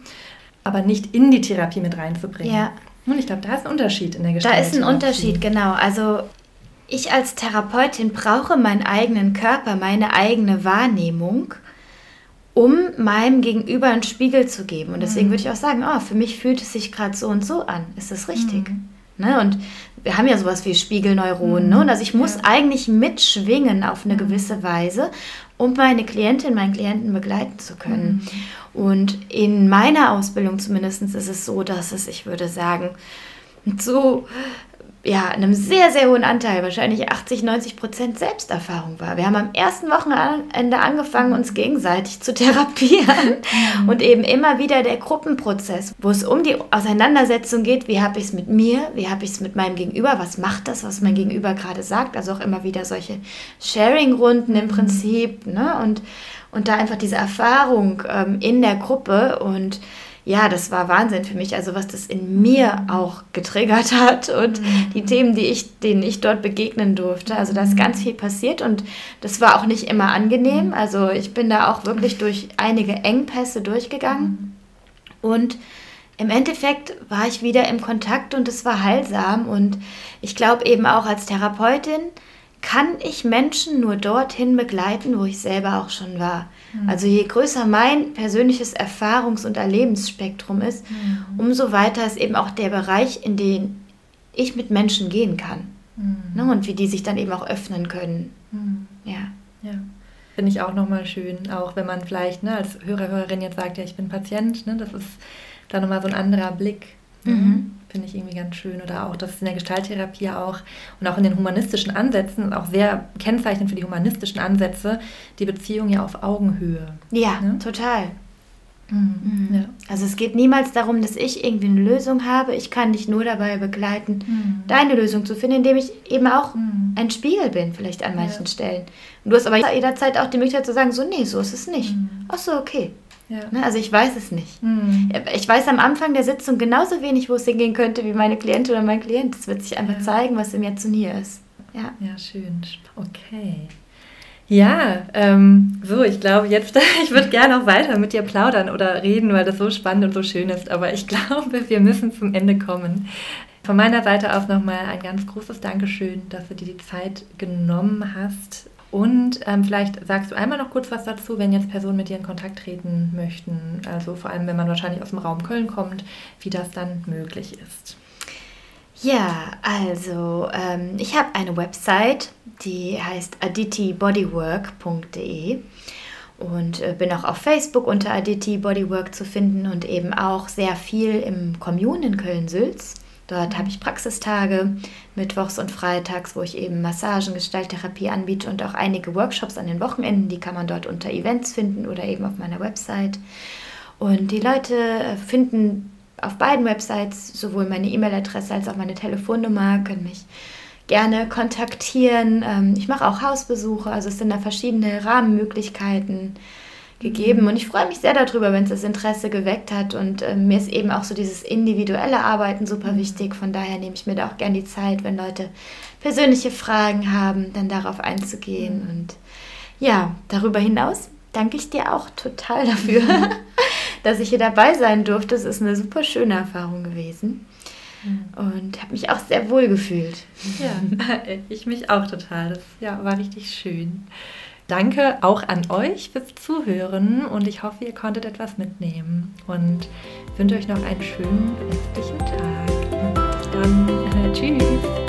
aber nicht in die Therapie mit reinzubringen. Ja. Und ich glaube, da ist ein Unterschied in der Gestaltung. Da ist ein Unterschied, genau. Also ich als Therapeutin brauche meinen eigenen Körper, meine eigene Wahrnehmung, um meinem Gegenüber einen Spiegel zu geben. Und deswegen mhm. würde ich auch sagen, oh, für mich fühlt es sich gerade so und so an. Ist das richtig? Mhm. Ne? Und wir haben ja sowas wie Spiegelneuronen. Mhm. Ne? Und also ich muss ja. eigentlich mitschwingen auf eine mhm. gewisse Weise, um meine Klientin, meinen Klienten begleiten zu können. Mhm. Und in meiner Ausbildung zumindest ist es so, dass es, ich würde sagen, so ja, einem sehr, sehr hohen Anteil, wahrscheinlich 80, 90 Prozent Selbsterfahrung war. Wir haben am ersten Wochenende angefangen, uns gegenseitig zu (laughs) therapieren mhm. und eben immer wieder der Gruppenprozess, wo es um die Auseinandersetzung geht, wie habe ich es mit mir, wie habe ich es mit meinem Gegenüber, was macht das, was mein Gegenüber gerade sagt, also auch immer wieder solche Sharing-Runden im mhm. Prinzip ne? und, und da einfach diese Erfahrung ähm, in der Gruppe und ja, das war Wahnsinn für mich. Also was das in mir auch getriggert hat und mhm. die Themen, die ich, denen ich dort begegnen durfte. Also da ist ganz mhm. viel passiert und das war auch nicht immer angenehm. Mhm. Also ich bin da auch wirklich durch einige Engpässe durchgegangen mhm. und im Endeffekt war ich wieder im Kontakt und es war heilsam und ich glaube eben auch als Therapeutin kann ich Menschen nur dorthin begleiten, wo ich selber auch schon war. Mhm. Also je größer mein persönliches Erfahrungs- und Erlebensspektrum ist, mhm. umso weiter ist eben auch der Bereich, in den ich mit Menschen gehen kann. Mhm. Ne? Und wie die sich dann eben auch öffnen können. Mhm. Ja. ja. finde ich auch nochmal schön, auch wenn man vielleicht ne, als Hörer, Hörerin jetzt sagt, ja, ich bin Patient, ne, das ist dann nochmal so ein anderer Blick. Ne? Mhm. Finde ich irgendwie ganz schön. Oder auch, dass es in der Gestalttherapie auch und auch in den humanistischen Ansätzen, auch sehr kennzeichnend für die humanistischen Ansätze, die Beziehung ja auf Augenhöhe. Ja, ne? total. Mhm. Ja. Also es geht niemals darum, dass ich irgendwie eine Lösung habe. Ich kann dich nur dabei begleiten, mhm. deine Lösung zu finden, indem ich eben auch mhm. ein Spiegel bin, vielleicht an manchen ja. Stellen. Und du hast aber jederzeit auch die Möglichkeit zu sagen, so nee, so ist es nicht. Mhm. Ach so, okay. Ja. Ne, also ich weiß es nicht. Mhm. Ich weiß am Anfang der Sitzung genauso wenig, wo es hingehen könnte, wie meine Klientin oder mein Klient. Es wird sich einfach zeigen, was im Jetzt und Hier ist. Ja, ja schön. Okay. Ja, ähm, so, ich glaube jetzt, (laughs) ich würde gerne auch weiter mit dir plaudern oder reden, weil das so spannend und so schön ist, aber ich (laughs) glaube, wir müssen zum Ende kommen. Von meiner Seite aus nochmal ein ganz großes Dankeschön, dass du dir die Zeit genommen hast. Und ähm, vielleicht sagst du einmal noch kurz was dazu, wenn jetzt Personen mit dir in Kontakt treten möchten, also vor allem, wenn man wahrscheinlich aus dem Raum Köln kommt, wie das dann möglich ist. Ja, also ähm, ich habe eine Website, die heißt aditibodywork.de und äh, bin auch auf Facebook unter Aditi Bodywork zu finden und eben auch sehr viel im Commune in Köln-Sülz. Dort habe ich Praxistage mittwochs und freitags, wo ich eben Massagen, Gestalttherapie anbiete und auch einige Workshops an den Wochenenden. Die kann man dort unter Events finden oder eben auf meiner Website. Und die Leute äh, finden auf beiden Websites sowohl meine E-Mail-Adresse als auch meine Telefonnummer, können mich gerne kontaktieren. Ähm, ich mache auch Hausbesuche, also es sind da verschiedene Rahmenmöglichkeiten gegeben und ich freue mich sehr darüber, wenn es das Interesse geweckt hat und äh, mir ist eben auch so dieses individuelle Arbeiten super wichtig. Von daher nehme ich mir da auch gerne die Zeit, wenn Leute persönliche Fragen haben, dann darauf einzugehen und ja, darüber hinaus danke ich dir auch total dafür, (laughs) dass ich hier dabei sein durfte. Es ist eine super schöne Erfahrung gewesen und habe mich auch sehr wohl gefühlt. Ja, (laughs) ich mich auch total. Das ja, war richtig schön. Danke auch an euch fürs Zuhören und ich hoffe, ihr konntet etwas mitnehmen und wünsche euch noch einen schönen restlichen Tag. Dann äh, (laughs) tschüss.